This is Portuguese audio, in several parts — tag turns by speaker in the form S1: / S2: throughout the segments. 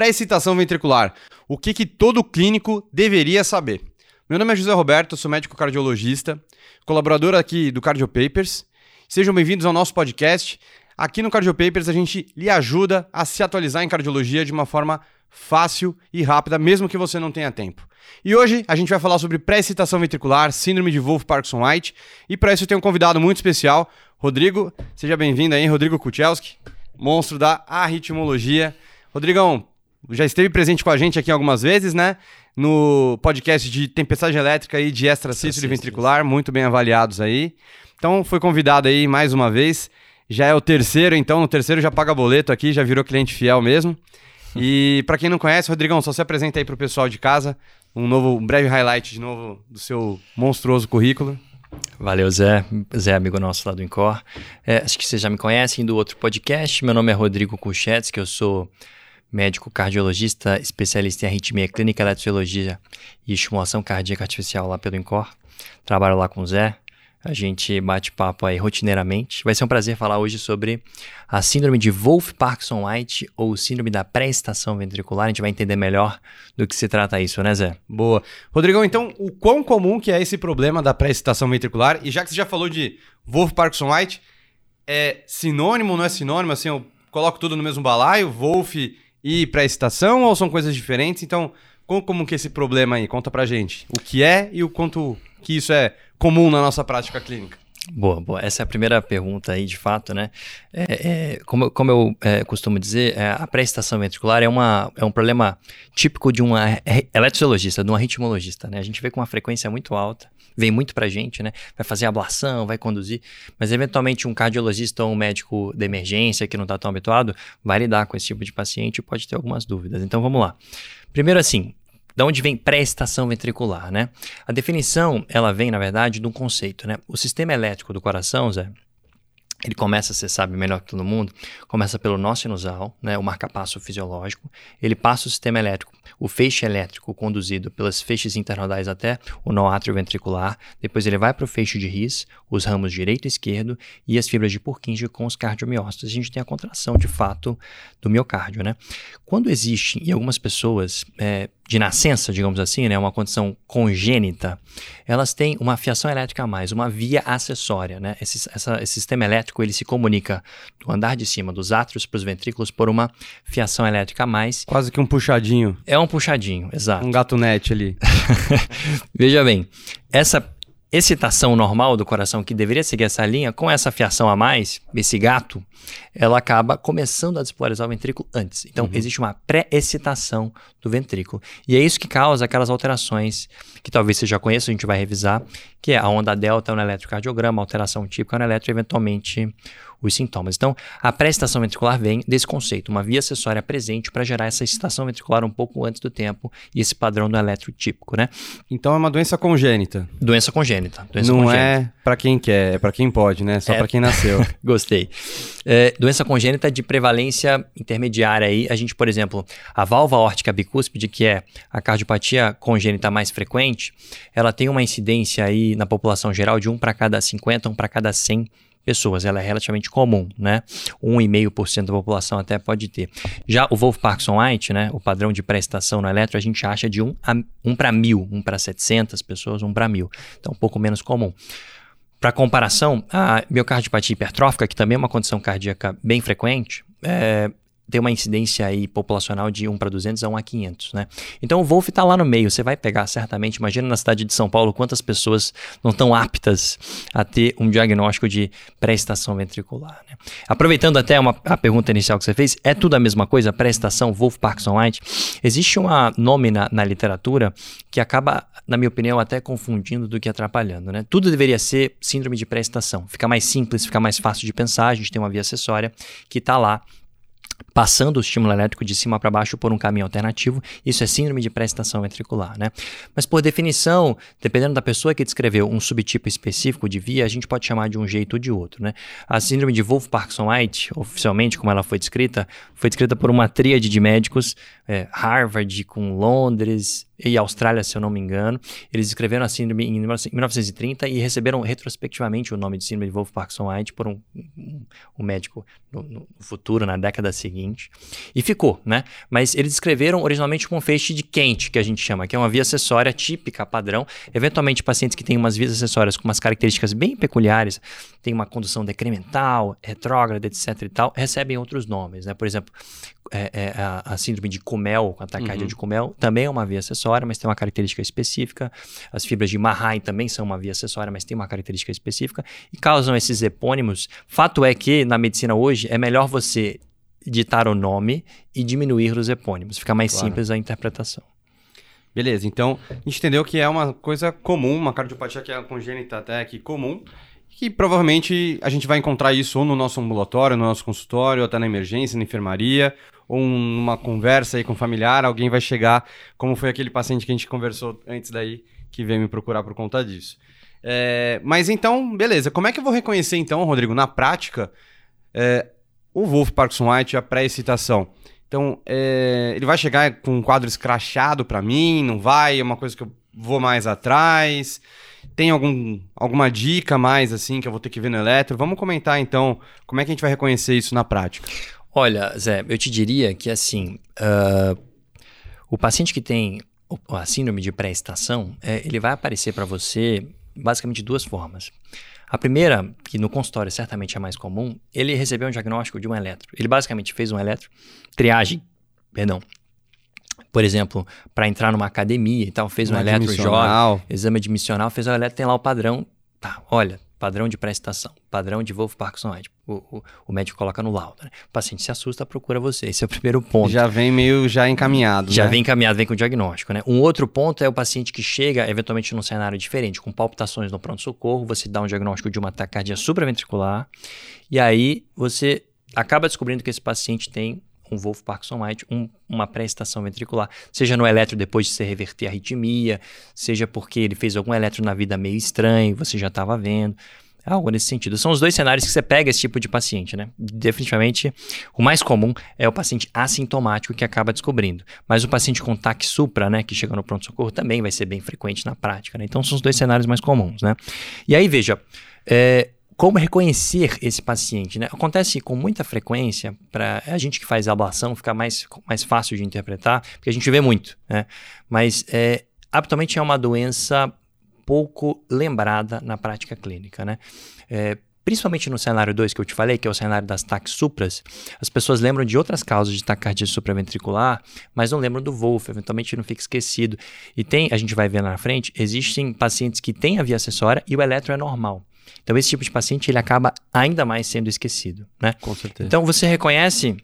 S1: pré-excitação ventricular. O que, que todo clínico deveria saber? Meu nome é José Roberto, sou médico cardiologista, colaborador aqui do Cardio Papers. Sejam bem-vindos ao nosso podcast. Aqui no Cardio Papers a gente lhe ajuda a se atualizar em cardiologia de uma forma fácil e rápida, mesmo que você não tenha tempo. E hoje a gente vai falar sobre pré-excitação ventricular, síndrome de Wolff-Parkinson-White, e para isso eu tenho um convidado muito especial, Rodrigo. Seja bem-vindo aí, Rodrigo Kuchelski, monstro da arritmologia. Rodrigão, já esteve presente com a gente aqui algumas vezes, né? No podcast de tempestade elétrica e de extracístole ventricular, muito bem avaliados aí. Então foi convidado aí mais uma vez. Já é o terceiro, então no terceiro já paga boleto aqui, já virou cliente fiel mesmo. E para quem não conhece, Rodrigão, só se apresenta aí pro pessoal de casa, um novo, um breve highlight de novo do seu monstruoso currículo.
S2: Valeu, Zé. Zé, amigo nosso lá do Incor. É, acho que vocês já me conhecem do outro podcast. Meu nome é Rodrigo Kuchetz, que eu sou médico cardiologista, especialista em arritmia clínica, eletrofisiologia e estimulação cardíaca artificial lá pelo INCOR. Trabalho lá com o Zé. A gente bate papo aí rotineiramente. Vai ser um prazer falar hoje sobre a síndrome de Wolff-Parkinson-White ou síndrome da pré-estação ventricular. A gente vai entender melhor do que se trata isso, né, Zé?
S1: Boa. Rodrigão, então, o quão comum que é esse problema da pré-estação ventricular? E já que você já falou de Wolff-Parkinson-White, é sinônimo, não é sinônimo? Assim, eu coloco tudo no mesmo balaio, Wolff e pré-excitação ou são coisas diferentes? Então, como, como que é esse problema aí? Conta pra gente. O que é e o quanto que isso é comum na nossa prática clínica.
S2: Boa, boa. Essa é a primeira pergunta aí, de fato, né? É, é, como, como eu é, costumo dizer, é, a pré-excitação ventricular é, uma, é um problema típico de um eletrologista, de um arritmologista, né? A gente vê com uma frequência muito alta, vem muito pra gente, né? Vai fazer ablação, vai conduzir, mas eventualmente um cardiologista ou um médico de emergência que não está tão habituado vai lidar com esse tipo de paciente e pode ter algumas dúvidas. Então vamos lá. Primeiro assim, da onde vem pré-estação ventricular, né? A definição, ela vem, na verdade, de um conceito, né? O sistema elétrico do coração, Zé, ele começa, você sabe melhor que todo mundo, começa pelo nó sinusal, né, o marcapasso fisiológico. Ele passa o sistema elétrico, o feixe elétrico conduzido pelas feixes internodais até o nó ventricular. Depois ele vai para o feixe de His, os ramos direito e esquerdo e as fibras de Purkinje com os cardiomiócitos. A gente tem a contração, de fato, do miocárdio, né? Quando existe em algumas pessoas é, de nascença, digamos assim, né, uma condição congênita, elas têm uma fiação elétrica a mais, uma via acessória. Né? Esse, essa, esse sistema elétrico ele se comunica do andar de cima dos átrios para os ventrículos por uma fiação elétrica a mais.
S1: Quase que um puxadinho.
S2: É um puxadinho, exato.
S1: Um gatunete ali.
S2: Veja bem, essa excitação normal do coração que deveria seguir essa linha, com essa fiação a mais, esse gato, ela acaba começando a despolarizar o ventrículo antes. Então, uhum. existe uma pré-excitação do ventrículo. E é isso que causa aquelas alterações que talvez você já conheça, a gente vai revisar, que é a onda delta no eletrocardiograma, alteração típica no eletro, eventualmente os sintomas. Então, a pré-excitação ventricular vem desse conceito, uma via acessória presente para gerar essa excitação ventricular um pouco antes do tempo e esse padrão do eletro típico, né?
S1: Então é uma doença congênita.
S2: Doença congênita. Doença
S1: Não
S2: congênita.
S1: é para quem quer, é para quem pode, né? Só é... para quem nasceu.
S2: Gostei. É, doença congênita de prevalência intermediária aí, a gente, por exemplo, a válvula órtica bicúspide, que é a cardiopatia congênita mais frequente, ela tem uma incidência aí na população geral de 1 para cada 50, 1 para cada 100 pessoas. Ela é relativamente comum, né? 1,5% da população até pode ter. Já o Wolff-Parkinson-White, né? O padrão de prestação no eletro, a gente acha de 1 para 1.000, 1 para 700 pessoas, 1 para 1.000. Então, um pouco menos comum. Para comparação, a miocardiopatia hipertrófica, que também é uma condição cardíaca bem frequente, é, tem uma incidência aí populacional de 1 para 200 a 1 a 500, né? Então o Wolf está lá no meio, você vai pegar certamente, imagina na cidade de São Paulo quantas pessoas não estão aptas a ter um diagnóstico de pré-estação ventricular, né? Aproveitando até uma, a pergunta inicial que você fez, é tudo a mesma coisa, pré-estação, Wolf, Parkinson, White? Existe um nome na, na literatura que acaba, na minha opinião, até confundindo do que atrapalhando, né? Tudo deveria ser síndrome de pré-estação, fica mais simples, fica mais fácil de pensar, a gente tem uma via acessória que está lá passando o estímulo elétrico de cima para baixo por um caminho alternativo, isso é síndrome de pré-excitação ventricular, né? Mas por definição, dependendo da pessoa que descreveu um subtipo específico de via, a gente pode chamar de um jeito ou de outro, né? A síndrome de Wolff-Parkinson-White, oficialmente como ela foi descrita, foi descrita por uma tríade de médicos, é, Harvard com Londres, e Austrália, se eu não me engano. Eles escreveram a síndrome em 1930 e receberam retrospectivamente o nome de síndrome de Wolff-Parkinson-White por um, um, um médico no, no, futuro, na década seguinte. E ficou, né? Mas eles escreveram originalmente com um feixe de quente, que a gente chama, que é uma via acessória típica, padrão. Eventualmente, pacientes que têm umas vias acessórias com umas características bem peculiares, tem uma condução decremental, retrógrada, etc e tal, recebem outros nomes, né? Por exemplo, é, é, a, a, síndrome de Kumel, a taquicardia uhum. de Kumel, também é uma via acessória, mas tem uma característica específica. As fibras de Mahay também são uma via acessória, mas tem uma característica específica e causam esses epônimos. Fato é que na medicina hoje é melhor você ditar o nome e diminuir os epônimos, fica mais claro. simples a interpretação.
S1: Beleza, então a gente entendeu que é uma coisa comum, uma cardiopatia que é congênita até aqui comum, que provavelmente a gente vai encontrar isso ou no nosso ambulatório, no nosso consultório, ou até na emergência, na enfermaria, ou numa conversa aí com um familiar, alguém vai chegar, como foi aquele paciente que a gente conversou antes daí, que veio me procurar por conta disso. É, mas então, beleza, como é que eu vou reconhecer então, Rodrigo, na prática, é, o Wolf Parkinson White, a pré-excitação? Então, é, ele vai chegar com um quadro escrachado para mim, não vai, é uma coisa que eu vou mais atrás... Tem algum, alguma dica mais assim que eu vou ter que ver no eletro? Vamos comentar então como é que a gente vai reconhecer isso na prática.
S2: Olha, Zé, eu te diria que assim, uh, o paciente que tem a síndrome de pré-estação, é, ele vai aparecer para você basicamente de duas formas. A primeira, que no consultório certamente é mais comum, ele recebeu um diagnóstico de um eletro. Ele basicamente fez um eletro, triagem, perdão, por exemplo, para entrar numa academia e tal, fez um eletro jovem, exame admissional, fez o eletro, tem lá o padrão. Tá, olha, padrão de prestação, padrão de Wolf Parkinson White. O, o, o, médico coloca no laudo. Né? O paciente se assusta, procura você. Esse é o primeiro ponto.
S1: Já vem meio já encaminhado.
S2: Já
S1: né?
S2: vem encaminhado, vem com o diagnóstico. Né? Um outro ponto é o paciente que chega, eventualmente, num cenário diferente, com palpitações no pronto-socorro, você dá um diagnóstico de uma taquicardia supraventricular, e aí você acaba descobrindo que esse paciente tem um Wolf Parkinson White, um, uma pré-estação ventricular, seja no eletro depois de se reverter a arritmia, seja porque ele fez algum eletro na vida meio estranho, você já estava vendo. Algo nesse sentido. São os dois cenários que você pega esse tipo de paciente, né? Definitivamente, o mais comum é o paciente assintomático que acaba descobrindo. Mas o paciente com TAC supra, né, que chega no pronto-socorro, também vai ser bem frequente na prática, né? Então, são os dois cenários mais comuns, né? E aí, veja, é, como reconhecer esse paciente? Né? Acontece com muita frequência, para a gente que faz ablação ficar mais, mais fácil de interpretar, porque a gente vê muito, né? mas é, habitualmente é uma doença pouco lembrada na prática clínica. Né? É, principalmente no cenário 2 que eu te falei, que é o cenário das TAC supras, as pessoas lembram de outras causas de taquicardia supraventricular, mas não lembram do Wolf, eventualmente não fica esquecido. E tem, a gente vai ver na frente, existem pacientes que têm a via acessória e o eletro é normal. Então, esse tipo de paciente ele acaba ainda mais sendo esquecido, né?
S1: Com certeza.
S2: Então, você reconhece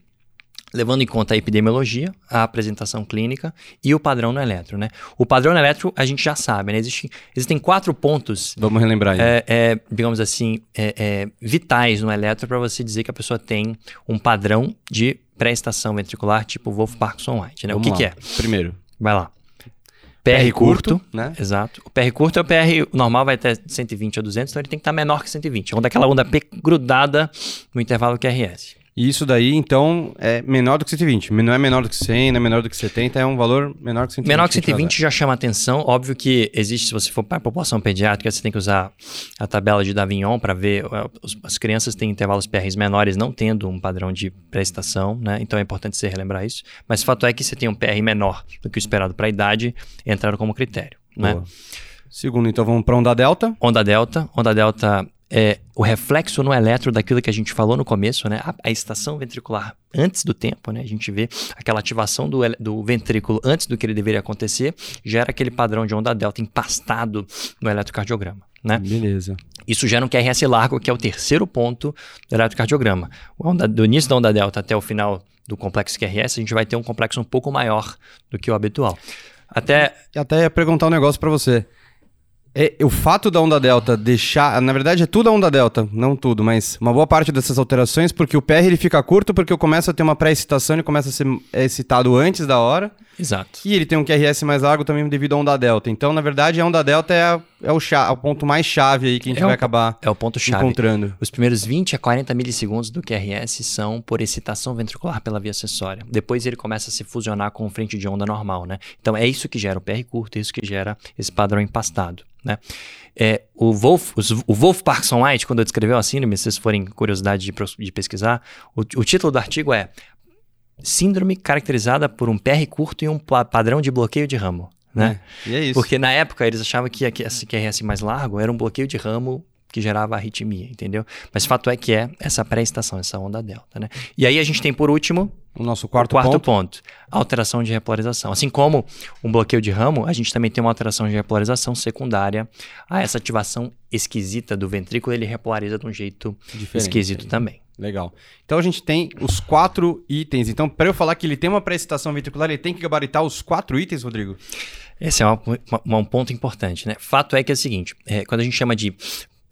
S2: levando em conta a epidemiologia, a apresentação clínica e o padrão no eletro, né? O padrão no eletro a gente já sabe, né? Existem, existem quatro pontos...
S1: Vamos relembrar aí.
S2: É, é, digamos assim, é, é vitais no eletro para você dizer que a pessoa tem um padrão de pré-estação ventricular tipo Wolff-Parkinson-White, né? Vamos o que, que é?
S1: Primeiro.
S2: Vai lá. PR, curto, né? Exato. O PR curto é o PR normal, vai até 120 a 200, então ele tem que estar menor que 120. É onde aquela onda P grudada no intervalo QRS.
S1: E isso daí, então, é menor do que 120. Não é menor do que 100, não é menor do que 70, é um valor menor que 120.
S2: Menor que 120 já chama atenção. Óbvio que existe, se você for para a população pediátrica, você tem que usar a tabela de Davignon para ver. As crianças têm intervalos PRs menores não tendo um padrão de prestação, né? Então é importante você relembrar isso. Mas o fato é que você tem um PR menor do que o esperado para a idade, entraram como critério, né? Boa. né?
S1: Segundo, então vamos para onda delta.
S2: Onda delta. Onda delta é, o reflexo no eletro daquilo que a gente falou no começo, né? A, a, estação ventricular antes do tempo, né? A gente vê aquela ativação do, do ventrículo antes do que ele deveria acontecer, gera aquele padrão de onda delta empastado no eletrocardiograma, né?
S1: Beleza.
S2: Isso gera um QRS largo, que é o terceiro ponto do eletrocardiograma. Onda, do início da onda delta até o final do complexo QRS, a gente vai ter um complexo um pouco maior do que o habitual. Até...
S1: Até ia perguntar um negócio para você. É, o fato da onda delta deixar. Na verdade, é tudo a onda delta, não tudo, mas uma boa parte dessas alterações, porque o PR ele fica curto, porque eu começo a ter uma pré-excitação, ele começa a ser excitado antes da hora.
S2: Exato.
S1: E ele tem um QRS mais largo também devido à onda delta. Então, na verdade, a onda delta é a é o, chá, o ponto mais chave aí que a gente
S2: É o-
S1: vai acabar
S2: É o ponto-chave.
S1: encontrando.
S2: Os primeiros 20 a 40 milissegundos do QRS são por excitação ventricular pela via acessória. Depois ele começa a se fusionar com frente de onda normal, né? Então é isso que gera o PR curto, é isso que gera esse padrão empastado, né? É, o Wolf, os- o Wolf Parkinson White, quando descreveu a síndrome, se vocês forem curiosidade de, de pesquisar, o, o título do artigo é Síndrome caracterizada por um PR curto e um pa- padrão de bloqueio de ramo, né?
S1: E é isso.
S2: Porque na época eles achavam que esse QRS mais largo era um bloqueio de ramo que gerava arritmia, entendeu? Mas fato é que é essa pré-estação, essa onda delta, né? E aí a gente tem por último
S1: o nosso
S2: o
S1: quarto,
S2: quarto
S1: ponto.
S2: ponto, alteração de repolarização. Assim como um bloqueio de ramo, a gente também tem uma alteração de repolarização secundária a essa ativação esquisita do ventrículo, ele repolariza de um jeito
S1: Diferente.
S2: esquisito também.
S1: Legal. Então a gente tem os quatro itens. Então, para eu falar que ele tem uma pré-excitação ventricular, ele tem que gabaritar os quatro itens, Rodrigo?
S2: Esse é uma- uma- um ponto importante, né? Fato é que é o seguinte, é, quando a gente chama de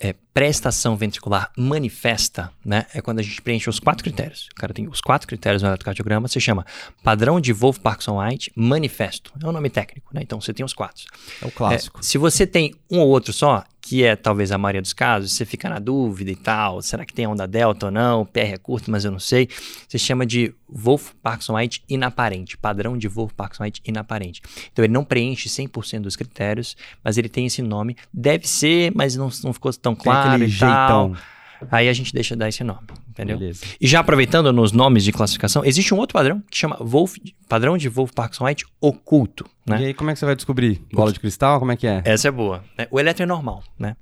S2: é, prestação ventricular manifesta, né? É quando a gente preenche os quatro critérios. O cara tem os quatro critérios no eletrocardiograma, se chama padrão de Wolf Parkinson White manifesto. É um nome técnico, né? Então você tem os quatro.
S1: É o clássico.
S2: É, se você tem um ou outro só, que é talvez a maioria dos casos, você fica na dúvida e tal, será que tem onda delta ou não? O PR é curto, mas eu não sei. Você chama de Wolf Parkinson White inaparente, padrão de Wolf Parkinson White inaparente. Então ele não preenche 100% dos critérios, mas ele tem esse nome. Deve ser, mas não, não ficou tão claro e tal.
S1: jeitão.
S2: Aí a gente deixa dar esse nome, entendeu?
S1: Beleza.
S2: E já aproveitando nos nomes de classificação, existe um outro padrão que chama Wolf, padrão de Wolf Parkinson White oculto, né?
S1: E aí, como é que você vai descobrir? Bola de cristal? Como é que é?
S2: Essa é boa. né? O eletro é normal, né?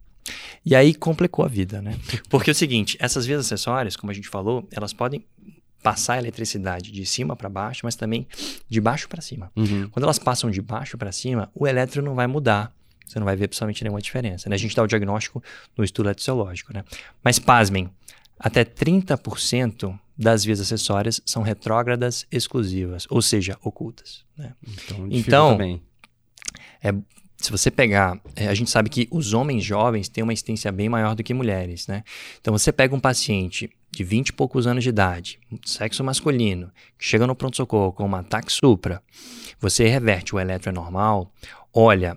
S2: E aí complicou a vida, né? Porque é o seguinte, essas vias acessórias, como a gente falou, elas podem passar a eletricidade de cima para baixo, mas também de baixo para cima.
S1: Uhum.
S2: Quando elas passam de baixo para cima, o eletro não vai mudar. Você não vai ver absolutamente nenhuma diferença. Né? A gente dá o diagnóstico no estudo eletrociológico, né? Mas pasmem, até 30% das vias acessórias são retrógradas exclusivas, ou seja, ocultas. Né?
S1: Então,
S2: Então,
S1: bem.
S2: se você pegar, é, a gente sabe que os homens jovens têm uma incidência bem maior do que mulheres, né? Então você pega um paciente de 20 e poucos anos de idade, sexo masculino, que chega no pronto-socorro com uma ataque supra, você reverte o eletro é normal, olha,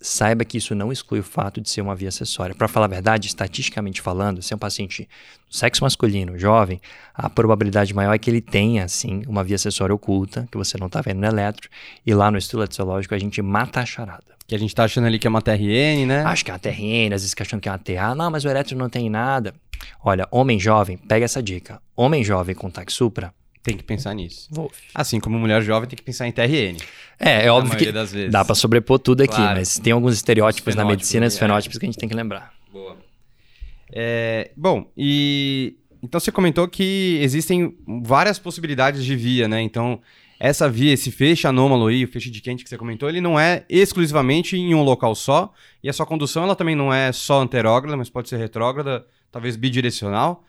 S2: saiba que isso não exclui o fato de ser uma via acessória. Para falar a verdade, estatisticamente falando, se é um paciente do sexo masculino, jovem, a probabilidade maior é que ele tenha, sim, uma via acessória oculta, que você não está vendo no eletro, e lá no estudo eletrociológico a gente mata a charada.
S1: Que a gente tá achando ali que é uma TRN, né?
S2: Acho que é uma TRN, às vezes que achando que é uma TA. Não, mas o eletro não tem nada. Olha, homem jovem, pega essa dica. Homem jovem com TAC supra,
S1: Tem que pensar nisso.
S2: Wolf.
S1: Assim como mulher jovem tem que pensar em TRN.
S2: É, é óbvio que
S1: das vezes.
S2: dá pra sobrepor tudo aqui,
S1: Claro.
S2: mas tem alguns estereótipos
S1: Os
S2: na medicina, os
S1: é.
S2: fenótipos que a gente tem que lembrar.
S1: Boa. É, bom, e então você comentou que existem várias possibilidades de via, né? Então, essa via, esse feixe anômalo aí, o feixe de quente que você comentou, ele não é exclusivamente em um local só, e a sua condução ela também não é só anterógrada, mas pode ser retrógrada, talvez bidirecional.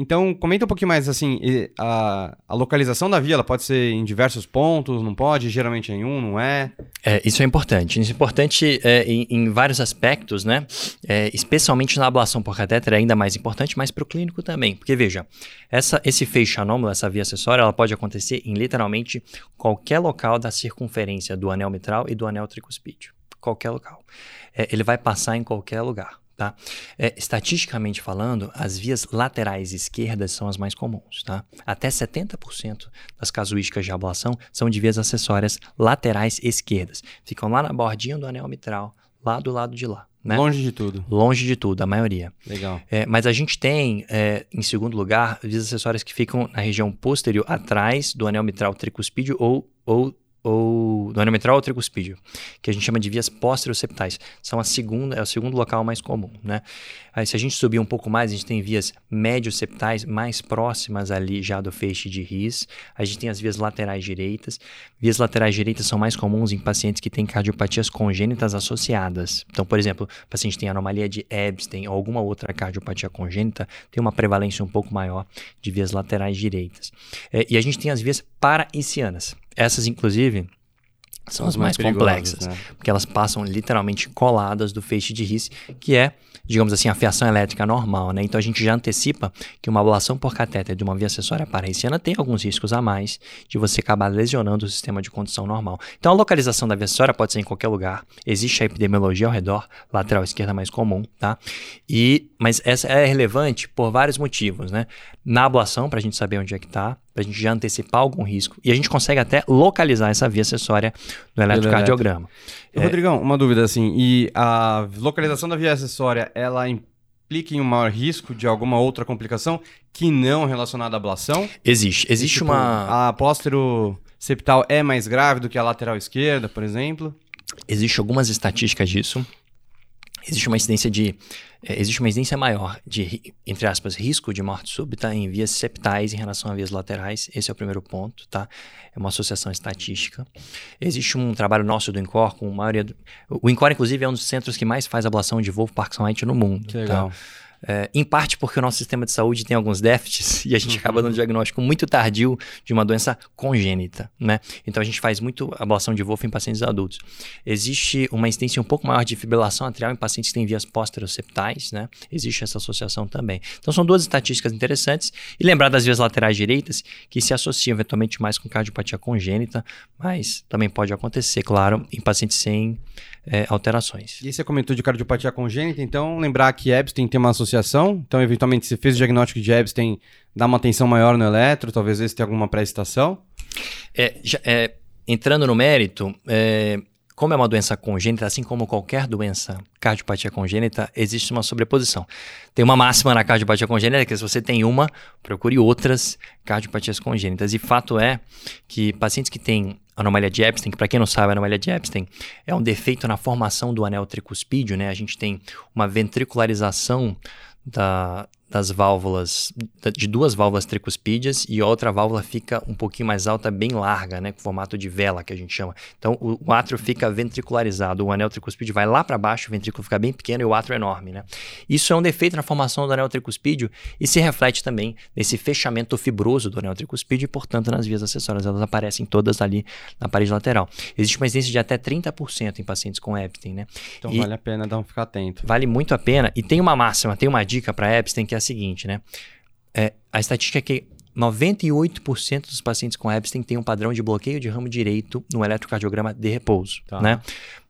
S1: Então, comenta um pouquinho mais assim, a, a localização da via, ela pode ser em diversos pontos, não pode? Geralmente é em um, não é?
S2: É, isso é importante. Isso é importante é, em, em vários aspectos, né? É, especialmente na ablação por catéter é ainda mais importante, mas para o clínico também. Porque, veja, essa, esse feixe anômalo, essa via acessória, ela pode acontecer em literalmente qualquer local da circunferência do anel mitral e do anel tricuspídeo. Qualquer local. É, ele vai passar em qualquer lugar. Tá? É, estatisticamente falando, as vias laterais esquerdas são as mais comuns. Tá? Até 70% das casuísticas de ablação são de vias acessórias laterais esquerdas. Ficam lá na bordinha do anel mitral, lá do lado de lá. Né?
S1: Longe de tudo.
S2: Longe de tudo, a maioria.
S1: Legal.
S2: É, mas a gente tem, é, em segundo lugar, vias acessórias que ficam na região posterior, atrás do anel mitral tricuspídeo ou, ou, ou do anel mitral ou tricuspídeo, que a gente chama de vias posteroseptais. São a segunda, é o segundo local mais comum, né? Aí se a gente subir um pouco mais, a gente tem vias médio-septais mais próximas ali já do feixe de RIS. A gente tem as vias laterais direitas. Vias laterais direitas são mais comuns em pacientes que têm cardiopatias congênitas associadas. Então, por exemplo, paciente tem anomalia de Ebstein ou alguma outra cardiopatia congênita, tem uma prevalência um pouco maior de vias laterais direitas. É, e a gente tem as vias paraicianas. Essas, inclusive, são as mais,
S1: perigosas,
S2: complexas,
S1: né?
S2: porque elas passam literalmente coladas do feixe de RIS, que é digamos assim, a fiação elétrica normal, né? Então a gente já antecipa que uma ablação por catéter de uma via acessória paraiciana tem alguns riscos a mais de você acabar lesionando o sistema de condução normal. Então a localização da via acessória pode ser em qualquer lugar. Existe a epidemiologia ao redor, lateral esquerda mais comum, tá? E, mas essa é relevante por vários motivos, né? Na ablação, para a gente saber onde é que está, para a gente já antecipar algum risco. E a gente consegue até localizar essa via acessória no eletrocardiograma.
S1: É... Rodrigão, uma dúvida assim, e a localização da via acessória, ela implica em um maior risco de alguma outra complicação que não relacionada à ablação?
S2: Existe. Existe tipo, uma...
S1: A póstero septal é mais grave do que a lateral esquerda, por exemplo?
S2: Existem algumas estatísticas disso existe uma incidência de é, existe uma incidência maior de entre aspas risco de morte súbita em vias septais em relação a vias laterais. Esse é o primeiro ponto tá? É uma associação estatística. Existe um trabalho nosso do INCOR com a maioria do, o INCOR inclusive é um dos centros que mais faz ablação de Wolf Parkinson no mundo
S1: que legal.
S2: tá? É, em parte porque o nosso sistema de saúde tem alguns déficits e a gente uhum. acaba dando um diagnóstico muito tardio de uma doença congênita, né? Então a gente faz muito ablação de Wolff em pacientes adultos. Existe uma incidência um pouco maior de fibrilação atrial em pacientes que têm vias pósteroceptais, né? Existe essa associação também. Então são duas estatísticas interessantes e lembrar das vias laterais direitas que se associam eventualmente mais com cardiopatia congênita, mas também pode acontecer, claro, em pacientes sem é, alterações.
S1: E você comentou de cardiopatia congênita, então lembrar que Epstein tem uma associação, então eventualmente se fez o diagnóstico de Epstein, dá uma atenção maior no eletro, talvez esse tenha alguma pré-estação?
S2: É, é, entrando no mérito, é, como é uma doença congênita, assim como qualquer doença cardiopatia congênita, existe uma sobreposição. Tem uma máxima na cardiopatia congênita que se você tem uma, procure outras cardiopatias congênitas. E fato é que pacientes que têm anomalia de Epstein, que para quem não sabe, a anomalia de Epstein é um defeito na formação do anel tricuspídeo, né? A gente tem uma ventricularização da, das válvulas, de duas válvulas tricuspídeas e outra válvula fica um pouquinho mais alta, bem larga, né, com formato de vela que a gente chama. Então o, o átrio fica ventricularizado, o anel tricuspídeo vai lá para baixo, o ventrículo fica bem pequeno e o átrio é enorme, né? Isso é um defeito na formação do anel tricuspídeo e se reflete também nesse fechamento fibroso do anel tricuspídeo e, portanto, nas vias acessórias, elas aparecem todas ali na parede lateral. Existe uma incidência de até 30% em pacientes com Epstein, né?
S1: Então e vale a pena dar um ficar atento.
S2: Vale muito a pena e tem uma máxima, tem uma dica para Epstein que é a seguinte, né? É, a estatística é que 98% dos pacientes com Epstein têm um padrão de bloqueio de ramo direito no eletrocardiograma de repouso, tá. né?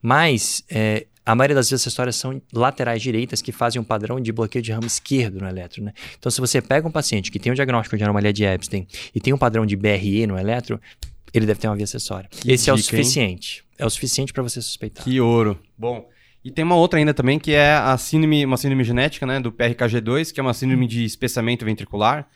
S2: Mas é, a maioria das vezes essas são laterais direitas que fazem um padrão de bloqueio de ramo esquerdo no eletro, né? Então, se você pega um paciente que tem um diagnóstico de anomalia de Epstein e tem um padrão de BRE no eletro, ele deve ter uma via acessória. Que Esse dica, é o suficiente. Hein? É o suficiente para você suspeitar.
S1: Que ouro. Bom, e tem uma outra ainda também, que é a síndrome, uma síndrome genética, né, do PRKG2, que é uma síndrome de espessamento ventricular,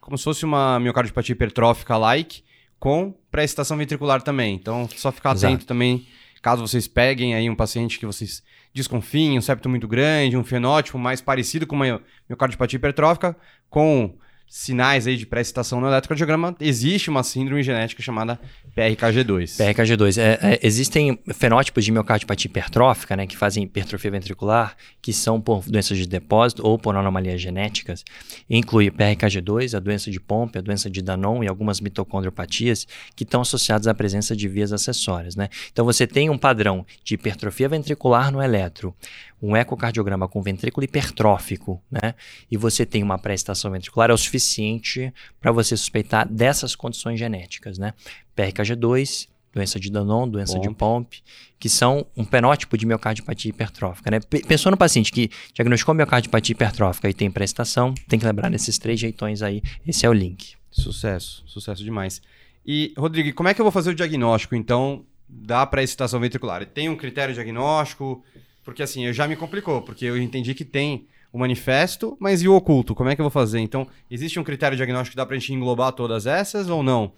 S1: como se fosse uma miocardiopatia hipertrófica like, com pré-excitação ventricular também. Então, só ficar atento Exato. também, caso vocês peguem aí um paciente que vocês desconfiem, um septo muito grande, um fenótipo mais parecido com uma miocardiopatia hipertrófica, com sinais aí de pré-excitação no eletrocardiograma, existe uma síndrome genética chamada PRKG2.
S2: PRKG2. É, é, existem fenótipos de miocardiopatia hipertrófica, né, que fazem hipertrofia ventricular, que são por doenças de depósito ou por anomalias genéticas. Inclui PRKG2, a doença de Pompe, a doença de Danon e algumas mitocondriopatias que estão associadas à presença de vias acessórias. Né? Então você tem um padrão de hipertrofia ventricular no eletro, um ecocardiograma com ventrículo hipertrófico, né? E você tem uma pré-estação ventricular, é o suficiente para você suspeitar dessas condições genéticas, né? PRKG2, doença de Danon, doença Pompe. de Pompe, que são um fenótipo de miocardiopatia hipertrófica, né? Pensou no paciente que diagnosticou miocardiopatia hipertrófica e tem pré-estação, tem que lembrar desses três jeitões aí, esse é o link.
S1: Sucesso, sucesso demais. E, Rodrigo, como é que eu vou fazer o diagnóstico, então, da pré-excitação ventricular? Tem um critério diagnóstico? Porque assim, eu já me complicou, porque eu entendi que tem o manifesto, mas e o oculto? Como é que eu vou fazer? Então, existe um critério diagnóstico que dá pra gente englobar todas essas ou não?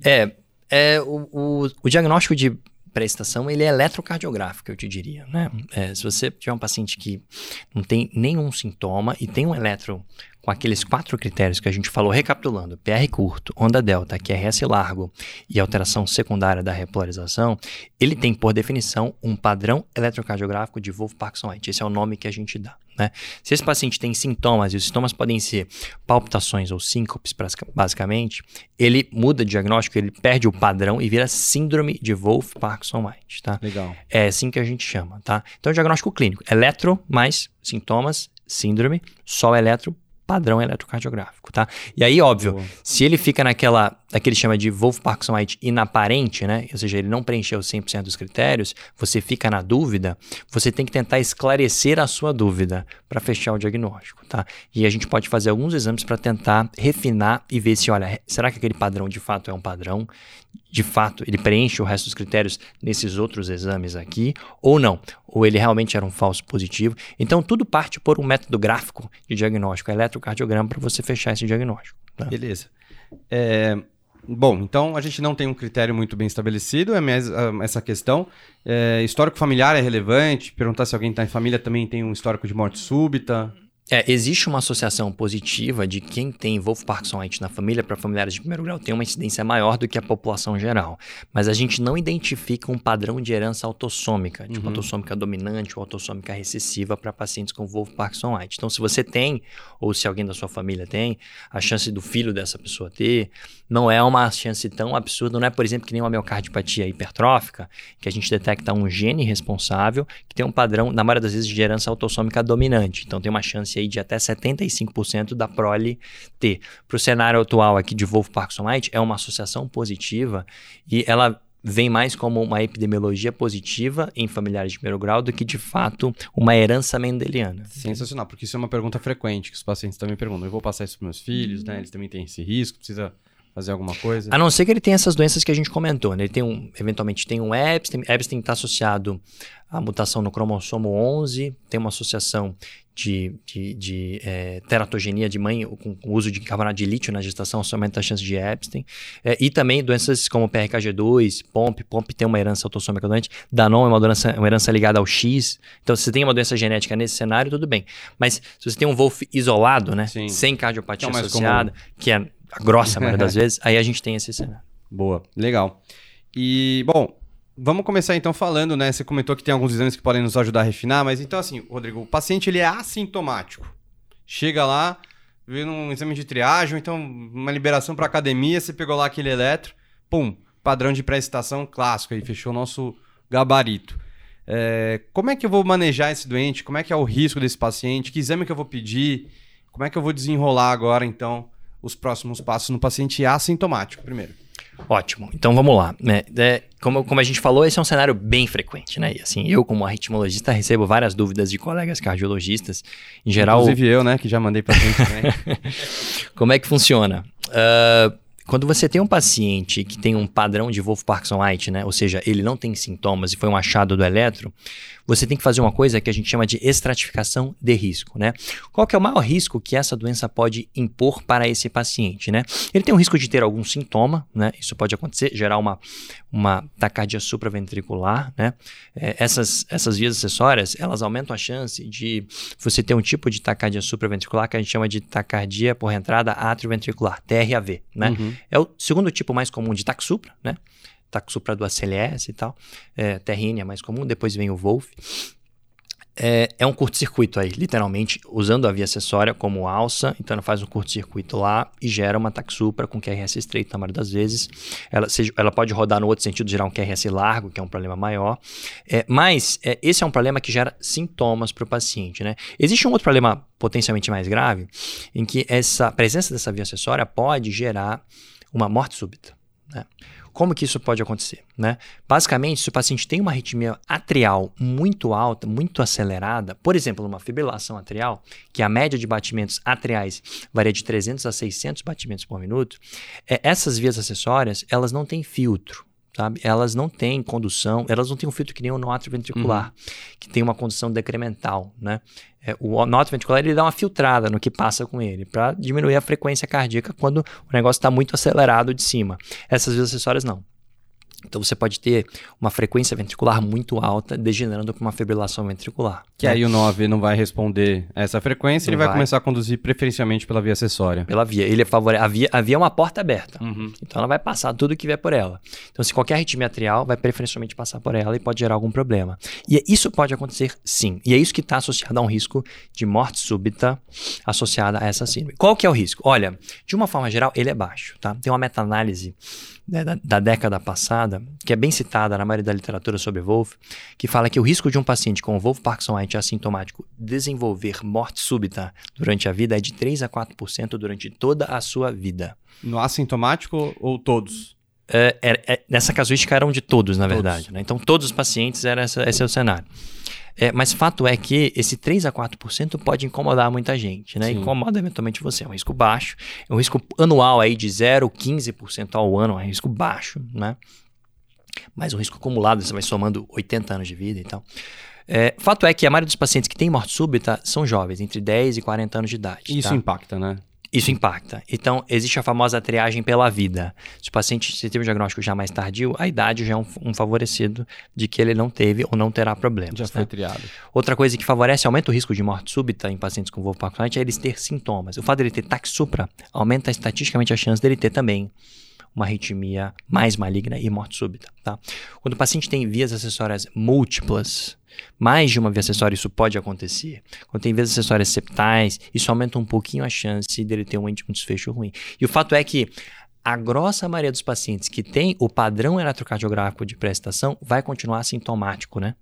S2: É, é o, o, o diagnóstico de prestação ele é eletrocardiográfico, eu te diria, né? É, se você tiver um paciente que não tem nenhum sintoma e tem um eletro com aqueles quatro critérios que a gente falou, recapitulando: PR curto, onda delta, QRS largo e alteração secundária da repolarização, ele tem, por definição, um padrão eletrocardiográfico de Wolff-Parkinson-White. Esse é o nome que a gente dá. Né? Se esse paciente tem sintomas, e os sintomas podem ser palpitações ou síncopes, basicamente, ele muda de diagnóstico, ele perde o padrão e vira síndrome de Wolff-Parkinson-White. Tá?
S1: Legal.
S2: É assim que a gente chama. Tá? Então, o diagnóstico clínico: eletro mais sintomas, síndrome, só eletro, padrão eletrocardiográfico, tá? E aí, óbvio, Boa. se ele fica naquela, naquele chama de Wolff-Parkinson-White inaparente, né? Ou seja, ele não preencheu 100% dos critérios, você fica na dúvida, você tem que tentar esclarecer a sua dúvida para fechar o diagnóstico, tá? E a gente pode fazer alguns exames para tentar refinar e ver se, olha, será que aquele padrão de fato é um padrão? De fato, ele preenche o resto dos critérios nesses outros exames aqui ou não? Ou ele realmente era um falso positivo? Então, tudo parte por um método gráfico de diagnóstico, eletrocardiograma, para você fechar esse diagnóstico. Tá?
S1: Beleza. É, Bom, então a gente não tem um critério muito bem estabelecido, é mais, uh, essa questão. É, histórico familiar é relevante, perguntar se alguém está em família também tem um histórico de morte súbita.
S2: É, existe uma associação positiva de quem tem Wolf Parkinson-White na família para familiares de primeiro grau tem uma incidência maior do que a população geral. Mas a gente não identifica um padrão de herança autossômica, tipo uhum. autossômica dominante ou autossômica recessiva para pacientes com Wolf Parkinson-White. Então, se você tem, ou se alguém da sua família tem, a chance do filho dessa pessoa ter não é uma chance tão absurda. Não é, por exemplo, que nem uma miocardiopatia hipertrófica, que a gente detecta um gene responsável que tem um padrão, na maioria das vezes, de herança autossômica dominante. Então, tem uma chance aí de até 75% da prole ter. Para o cenário atual aqui de Wolf Parkinson é uma associação positiva e ela vem mais como uma epidemiologia positiva em familiares de primeiro grau do que de fato uma herança mendeliana.
S1: Sensacional, porque isso é uma pergunta frequente que os pacientes também perguntam. Eu vou passar isso para meus filhos, né? Eles também têm esse risco, precisa fazer alguma coisa?
S2: A não ser que ele tenha essas doenças que a gente comentou, né? Ele tem um, eventualmente tem um Epstein, Epstein está associado à mutação no cromossomo 11, tem uma associação de, de, de é, teratogenia de mãe com, com uso de carbonato de lítio na gestação, aumenta a chance de Epstein. É, e também doenças como PRKG2, POMP, POMP tem uma herança autossômica doente, Danon é uma herança, uma herança ligada ao X. Então, se você tem uma doença genética nesse cenário, tudo bem. Mas se você tem um Wolf isolado, né, Sim. sem cardiopatia é associada, comum. que é a grossa maioria das vezes, aí a gente tem esse cenário.
S1: Boa, legal. E, bom, vamos começar então falando, né? Você comentou que tem alguns exames que podem nos ajudar a refinar, mas então assim, Rodrigo, o paciente ele é assintomático. Chega lá, vê um exame de triagem, então uma liberação para academia, você pegou lá aquele eletro, pum, padrão de pré-excitação clássico, aí fechou o nosso gabarito. É, como é que eu vou manejar esse doente? Como é que é o risco desse paciente? Que exame que eu vou pedir? Como é que eu vou desenrolar agora, então, os próximos passos no paciente assintomático primeiro.
S2: Ótimo. Então vamos lá. É, é, como, como a gente falou, esse é um cenário bem frequente, né? E assim, eu, como arritmologista, recebo várias dúvidas de colegas cardiologistas. Em geral.
S1: Inclusive eu, né? Que já mandei para frente também.
S2: como é que funciona? Uh, quando você tem um paciente que tem um padrão de Wolff-Parkinson-White, né? Ou seja, ele não tem sintomas e foi um achado do eletro, você tem que fazer uma coisa que a gente chama de estratificação de risco, né? Qual que é o maior risco que essa doença pode impor para esse paciente, né? Ele tem o risco de ter algum sintoma, né? Isso pode acontecer, gerar uma, uma taquicardia supraventricular, né? É, essas, essas vias acessórias, elas aumentam a chance de você ter um tipo de taquicardia supraventricular que a gente chama de taquicardia por entrada atrioventricular, TRAV, né? Uhum. É o segundo tipo mais comum de TAC supra, né? Taxupra do ACLS e tal. É, Terrine é mais comum, depois vem o Wolf. É, é um curto-circuito aí, literalmente, usando a via acessória como alça, então ela faz um curto-circuito lá e gera uma taxupra com QRS estreito na maioria das vezes. Ela, seja, ela pode rodar no outro sentido, gerar um QRS largo, que é um problema maior. É, mas é, esse é um problema que gera sintomas para o paciente. Né? Existe um outro problema potencialmente mais grave, em que essa presença dessa via acessória pode gerar uma morte súbita. Né? Como que isso pode acontecer? Né? Basicamente, se o paciente tem uma arritmia atrial muito alta, muito acelerada, por exemplo, uma fibrilação atrial, que a média de batimentos atriais varia de 300 a 600 batimentos por minuto, é, essas vias acessórias, elas não têm filtro. Sabe? Elas não têm condução, elas não têm um filtro que nem o nó ventricular, uhum. que tem uma condução decremental, né? É, o nó ventricular ele dá uma filtrada no que passa com ele, para diminuir a frequência cardíaca quando o negócio está muito acelerado de cima. Essas vias acessórias não. Então você pode ter uma frequência ventricular muito alta, degenerando para uma fibrilação ventricular.
S1: Que
S2: né?
S1: aí o 9 não vai responder a essa frequência,
S2: Não
S1: ele vai,
S2: vai.
S1: começar a conduzir preferencialmente pela via acessória.
S2: Pela via. Ele favorece. A via, a via é uma porta aberta.
S1: Uhum.
S2: Então ela vai passar tudo que vier por ela. Então, se qualquer arritmia atrial, vai preferencialmente passar por ela e pode gerar algum problema. E isso pode acontecer sim. E é isso que está associado a um risco de morte súbita associada a essa síndrome. Qual que é o risco? Olha, de uma forma geral, ele é baixo. Tá? Tem uma meta-análise né, da, da década passada, que é bem citada na maioria da literatura sobre Wolff, que fala que o risco de um paciente com Wolff Parkinson White assintomático desenvolver morte súbita durante a vida é de 3 a 4% durante toda a sua vida.
S1: No assintomático ou todos?
S2: É, é, é, nessa casuística eram de todos, na
S1: Todos.
S2: verdade. né? Então, todos os pacientes, era essa, esse é o cenário. É, mas fato é que esse 3 a 4% pode incomodar muita gente, né?
S1: Sim.
S2: Incomoda eventualmente você. É um risco baixo. É um risco anual aí de 0, 15% ao ano. É um risco baixo, né? Mas um risco acumulado, você vai somando 80 anos de vida e tal. É, fato é que a maioria dos pacientes que têm morte súbita são jovens, entre 10 e 40 anos de idade.
S1: Isso
S2: tá?
S1: impacta, né?
S2: Isso impacta. Então, existe a famosa triagem pela vida. Se o paciente se teve um diagnóstico já mais tardio, a idade já é um, um favorecido de que ele não teve ou não terá problemas.
S1: Já
S2: né?
S1: foi triado.
S2: Outra coisa que favorece, aumenta o risco de morte súbita em pacientes com Wolff Parkinson é eles ter sintomas. O fato dele ter taxupra aumenta estatisticamente a chance dele ter também uma arritmia mais maligna e morte súbita, tá? Quando o paciente tem vias acessórias múltiplas, mais de uma via acessória isso pode acontecer. Quando tem vias acessórias septais, isso aumenta um pouquinho a chance dele ter um, um desfecho ruim. E o fato é que a grossa maioria dos pacientes que tem o padrão eletrocardiográfico de prestação vai continuar sintomático, né?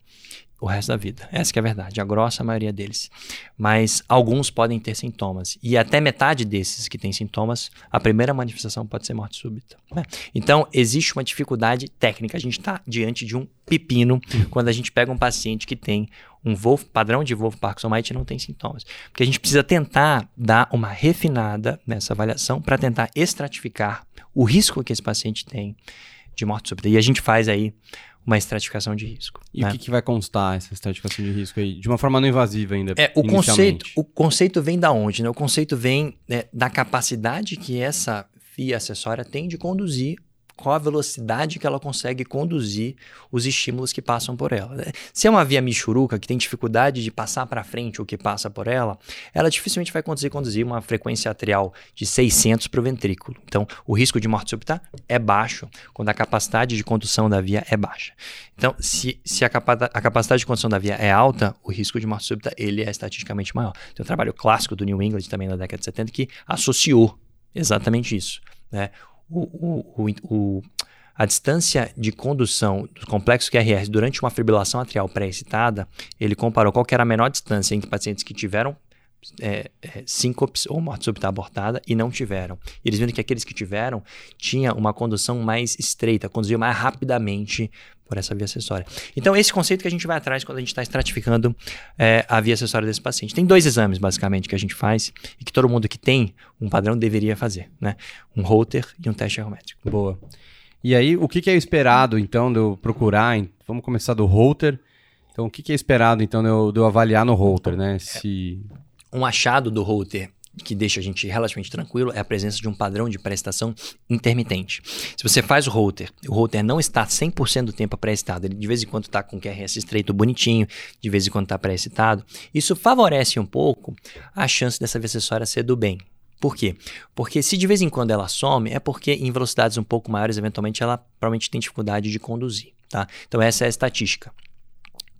S2: O resto da vida. Essa é a verdade, a grossa maioria deles. Mas alguns podem ter sintomas. E até metade desses que têm sintomas, a primeira manifestação pode ser morte súbita. né? Então, existe uma dificuldade técnica. A gente está diante de um pepino quando a gente pega um paciente que tem um Wolff, padrão de Wolff Parkinson White não tem sintomas. Porque a gente precisa tentar dar uma refinada nessa avaliação para tentar estratificar o risco que esse paciente tem de morte súbita. E a gente faz aí uma estratificação de risco.
S1: E
S2: né?
S1: o que, que vai constar essa estratificação de risco aí? De uma forma não invasiva ainda.
S2: É, o conceito, o conceito vem da onde? Né? O conceito vem né, da capacidade que essa via acessória tem de conduzir, qual a velocidade que ela consegue conduzir os estímulos que passam por ela. né? Se é uma via michuruca que tem dificuldade de passar para frente o que passa por ela, ela dificilmente vai conseguir conduzir uma frequência atrial de 600 para o ventrículo. Então, o risco de morte súbita é baixo quando a capacidade de condução da via é baixa. Então, se, se a, capa- a capacidade de condução da via é alta, o risco de morte súbita ele é estatisticamente maior. Tem um trabalho clássico do New England também na década de 70 que associou exatamente isso. Né? O, o, o, a distância de condução do complexo QRS durante uma fibrilação atrial pré-excitada, ele comparou qual era a menor distância entre pacientes que tiveram é, é, síncopes ou morte súbita abortada e não tiveram. E eles viram que aqueles que tiveram tinha uma condução mais estreita, conduziam mais rapidamente por essa via acessória. Então, esse conceito que a gente vai atrás quando a gente está estratificando é, a via acessória desse paciente. Tem dois exames, basicamente, que a gente faz e que todo mundo que tem um padrão deveria fazer, né? Um Holter e um teste ergométrico.
S1: Boa. E aí, o que, que é esperado, então, de eu procurar? em- Vamos começar do Holter. Então, o que, que é esperado, então, de eu, de eu avaliar no Holter, né? Se...
S2: Um achado do Holter que deixa a gente relativamente tranquilo é a presença de um padrão de prestação intermitente. Se você faz o Holter, o Holter não está 100% do tempo pré-excitado, ele de vez em quando está com o QRS estreito bonitinho, de vez em quando está pré-excitado, isso favorece um pouco a chance dessa via acessória ser do bem. Por quê? Porque se de vez em quando ela some, é porque em velocidades um pouco maiores, eventualmente, ela provavelmente tem dificuldade de conduzir. Tá? Então, essa é a estatística.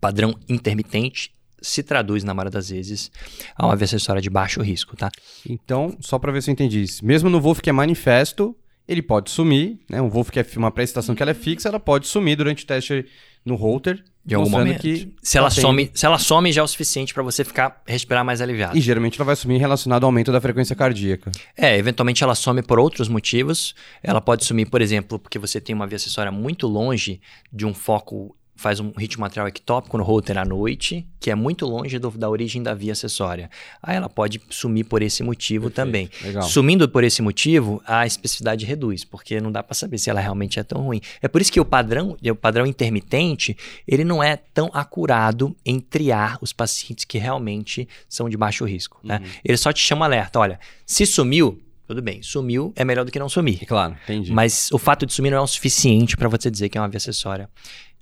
S2: Padrão intermitente se traduz, na maioria das vezes, a uma via acessória de baixo risco. Tá?
S1: Então, só para ver se eu entendi isso. Mesmo no Wolf que é manifesto, ele pode sumir, né? Um Wolf que é uma pré-excitação que ela é fixa, ela pode sumir durante o teste no Holter.
S2: De algum momento.
S1: que
S2: se, ela
S1: tem-
S2: some, se ela some, já é o suficiente para você ficar respirar mais aliviado.
S1: E geralmente ela vai sumir relacionado ao aumento da frequência cardíaca.
S2: É, eventualmente ela some por outros motivos. Ela pode sumir, por exemplo, porque você tem uma via acessória muito longe de um foco, faz um ritmo atrial ectópico no Holter à noite, que é muito longe do- da origem da via acessória. Aí ela pode sumir por esse motivo também.
S1: Legal.
S2: Sumindo por esse motivo, a especificidade reduz, porque não dá para saber se ela realmente é tão ruim. É por isso que o padrão, o padrão intermitente, ele não é tão acurado em triar os pacientes que realmente são de baixo risco. Né? Ele só te chama alerta, olha, se sumiu, Tudo bem, sumiu é melhor do que não sumir.
S1: Claro, entendi.
S2: Mas o fato de sumir não é o suficiente para você dizer que é uma via acessória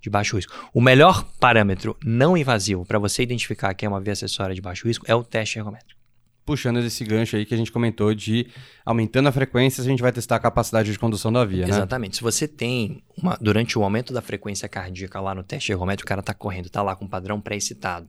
S2: de baixo risco. O melhor parâmetro não invasivo para você identificar que é uma via acessória de baixo risco é o teste ergométrico
S1: puxando esse gancho aí que a gente comentou de aumentando a frequência, a gente vai testar a capacidade de condução da via,
S2: né? Exatamente. Se você tem, uma, durante o aumento da frequência cardíaca lá no teste ergométrico, o cara tá correndo, tá lá com um padrão pré-excitado.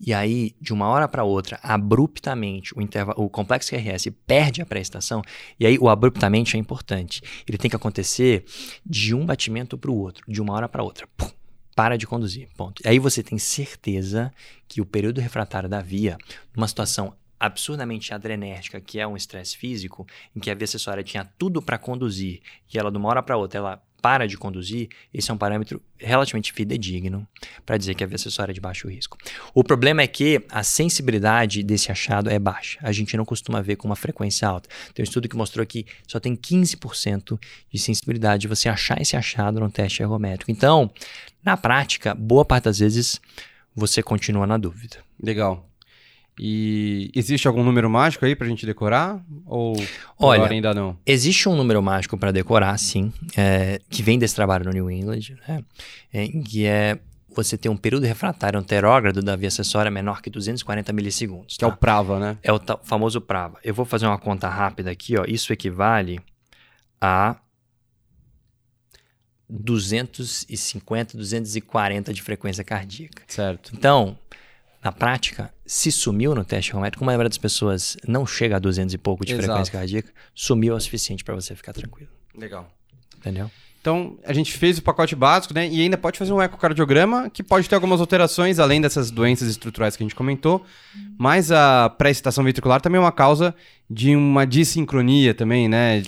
S2: E aí, de uma hora para outra, abruptamente, o, o complexo QRS perde a pré-excitação, e aí o abruptamente é importante. Ele tem que acontecer de um batimento para o outro, de uma hora para outra. Pum, para de conduzir, ponto. Aí você tem certeza que o período refratário da via, numa situação absurdamente adrenérgica, que é um estresse físico, em que a via acessória tinha tudo para conduzir e ela de uma hora para outra ela para de conduzir, esse é um parâmetro relativamente fidedigno para dizer que a via acessória é de baixo risco. O problema é que a sensibilidade desse achado é baixa. A gente não costuma ver com uma frequência alta. Tem um estudo que mostrou que só tem 15% de sensibilidade de você achar esse achado no teste ergométrico. Então, na prática, boa parte das vezes você continua na dúvida.
S1: Legal. E existe algum número mágico aí pra gente decorar? Ou
S2: Olha,
S1: ainda não?
S2: Existe um número mágico para decorar, sim, é, que vem desse trabalho no New England, né? É, que é você ter um período refratário anterógrado da via acessória menor que 240 milissegundos.
S1: Que é o tá? Prava, né?
S2: É o famoso Prava. Eu vou fazer uma conta rápida aqui, ó. Isso equivale a 250, 240 de frequência cardíaca.
S1: Certo.
S2: Então, na prática, se sumiu no teste ergométrico, como a maioria das pessoas não chega a 200 e pouco de Exato. frequência cardíaca, sumiu é o suficiente para você ficar tranquilo.
S1: Legal.
S2: Entendeu?
S1: Então, a gente fez o pacote básico, né? E ainda pode fazer um ecocardiograma que pode ter algumas alterações, além dessas doenças estruturais que a gente comentou. Mas a pré-excitação ventricular também é uma causa de uma dissincronia também, né?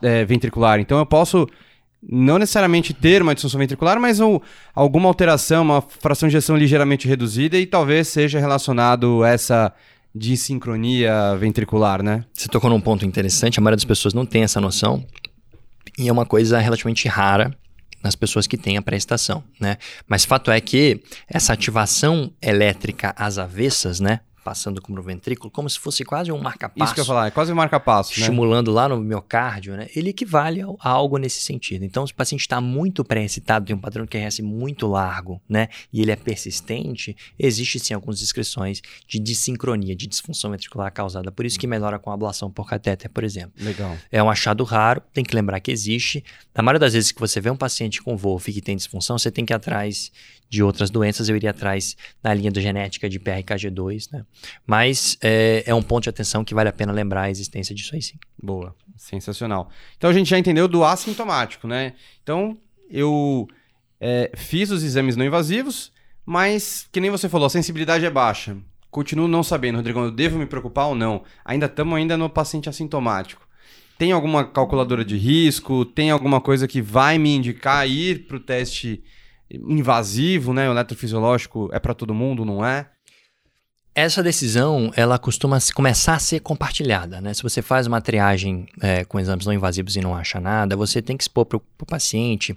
S1: É, ventricular. Então, eu posso não necessariamente ter uma disfunção ventricular, mas ou, alguma alteração, uma fração de ejeção ligeiramente reduzida e talvez seja relacionado a essa dissincronia ventricular, né?
S2: Você tocou num ponto interessante, a maioria das pessoas não tem essa noção e é uma coisa relativamente rara nas pessoas que têm a pré-estação, né? Mas fato é que essa ativação elétrica às avessas, né? Passando como no ventrículo, como se fosse quase um marca-passo.
S1: Isso que eu ia falar, é quase um marca-passo.
S2: Né? Estimulando né? lá no miocárdio, né? Ele equivale a algo nesse sentido. Então, se o paciente está muito pré-excitado, tem um padrão que QRS muito largo, né? E ele é persistente, existe sim algumas descrições de dissincronia, de disfunção ventricular causada. Por isso que melhora com a ablação por catéter, por exemplo.
S1: Legal.
S2: É um achado raro, tem que lembrar que existe. Na maioria das vezes que você vê um paciente com Wolf que tem disfunção, você tem que ir atrás de outras doenças, eu iria atrás na linha da genética de PRKG2, né? Mas é, é, um ponto de atenção que vale a pena lembrar a existência disso aí sim.
S1: Boa, sensacional. Então a gente já entendeu do assintomático, né? Então eu é, fiz os exames não invasivos, mas que nem você falou, a sensibilidade é baixa. Continuo não sabendo, Rodrigo, eu devo me preocupar ou não? Ainda estamos ainda no paciente assintomático. Tem alguma calculadora de risco? Tem alguma coisa que vai me indicar ir para o teste invasivo, né? O eletrofisiológico é para todo mundo, não é?
S2: Essa decisão, ela costuma começar a ser compartilhada, né? Se você faz uma triagem é, com exames não invasivos e não acha nada, você tem que expor para o paciente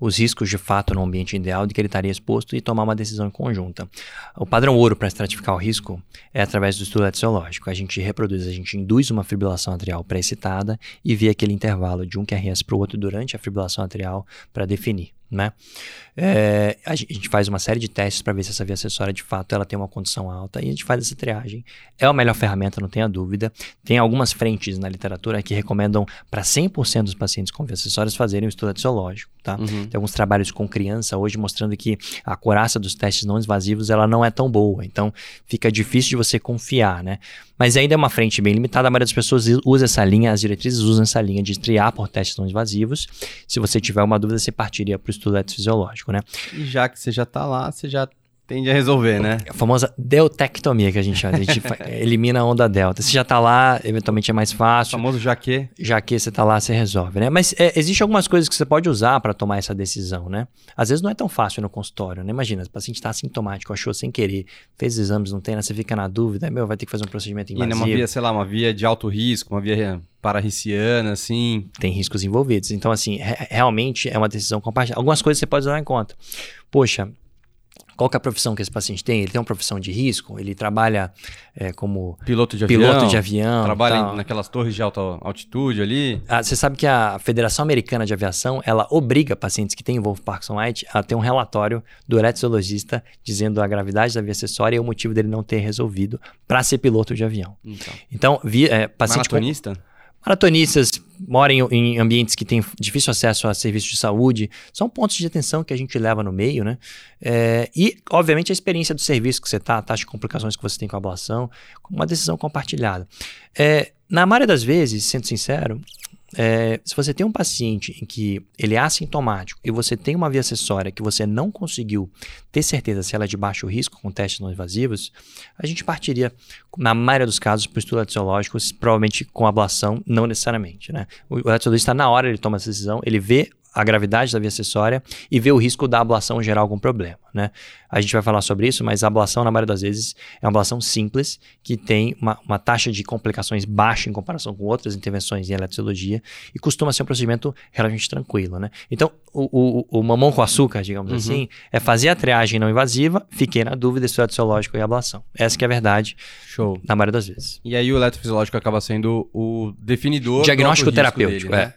S2: os riscos de fato no ambiente ideal de que ele estaria exposto e tomar uma decisão conjunta. O padrão ouro para estratificar o risco é através do estudo etiológico. A gente reproduz, a gente induz uma fibrilação atrial pré-excitada e vê aquele intervalo de um QRS para o outro durante a fibrilação atrial para definir né? É, a gente faz uma série de testes para ver se essa via acessória de fato ela tem uma condição alta e a gente faz essa triagem. É a melhor ferramenta, não tenha dúvida. Tem algumas frentes na literatura que recomendam para 100% dos pacientes com vias acessórias fazerem um estudo etiológico, tá? Uhum. Tem alguns trabalhos com criança hoje mostrando que a coraça dos testes não invasivos ela não é tão boa, então fica difícil de você confiar, né? Mas ainda é uma frente bem limitada. A maioria das pessoas usa essa linha, as diretrizes usam essa linha de triar por testes não invasivos. Se você tiver uma dúvida, você partiria para o estudo fisiológico, né?
S1: E já que você já está lá, você já tende a resolver, né?
S2: A famosa deltectomia que a gente chama. A gente elimina a onda delta. Se já está lá, eventualmente é mais fácil.
S1: O famoso já que.
S2: Já que você está lá, você resolve, né? Mas é, existe algumas coisas que você pode usar para tomar essa decisão, né? Às vezes não é tão fácil no consultório, né? Imagina, o paciente está assintomático, achou sem querer, fez exames, não tem, né? Você fica na dúvida, meu, vai ter que fazer um procedimento invasivo.
S1: E uma via, sei lá, uma via de alto risco, uma via pararriciana, assim.
S2: Tem riscos envolvidos. Então, assim, re realmente é uma decisão compartilhada. Algumas coisas você pode usar em conta. Poxa, qual que é a profissão que esse paciente tem? Ele tem uma profissão de risco? Ele trabalha é, como
S1: Piloto de
S2: piloto
S1: avião.
S2: de avião?
S1: Trabalha naquelas torres de alta altitude ali.
S2: Ah, você sabe que a Federação Americana de Aviação, ela obriga pacientes que têm Wolf Parkinson White a ter um relatório do eletrofisiologista dizendo a gravidade da via acessória e o motivo dele não ter resolvido para ser piloto de avião.
S1: Então.
S2: Então, vi, é, paciente com-
S1: Maratonista?
S2: Maratonistas moram em, ambientes que têm difícil acesso a serviços de saúde, são pontos de atenção que a gente leva no meio, né? É, e, obviamente, a experiência do serviço que você está, a taxa de complicações que você tem com a ablação, uma decisão compartilhada. É, na maioria das vezes, sendo sincero, é, se você tem um paciente em que ele é assintomático e você tem uma via acessória que você não conseguiu ter certeza se ela é de baixo risco com testes não invasivos, a gente partiria, na maioria dos casos, por estudo etiológico, provavelmente com ablação, não necessariamente. Né? O eletrologista, na hora, ele toma essa decisão, ele vê a gravidade da via acessória e vê o risco da ablação gerar algum problema. Né? A gente vai falar sobre isso, mas a ablação, na maioria das vezes, é uma ablação simples, que tem uma, uma taxa de complicações baixa em comparação com outras intervenções em eletrologia e costuma ser um procedimento relativamente tranquilo. Né? Então, o, o, o mamão com açúcar, digamos
S1: Uhum.
S2: assim, é fazer a triagem não invasiva, fiquei na dúvida se é etiológico e ablação. Essa que é a verdade,
S1: Show.
S2: na maioria das vezes.
S1: E aí o eletrofisiológico acaba sendo o definidor do
S2: Diagnóstico terapêutico,
S1: dele, né?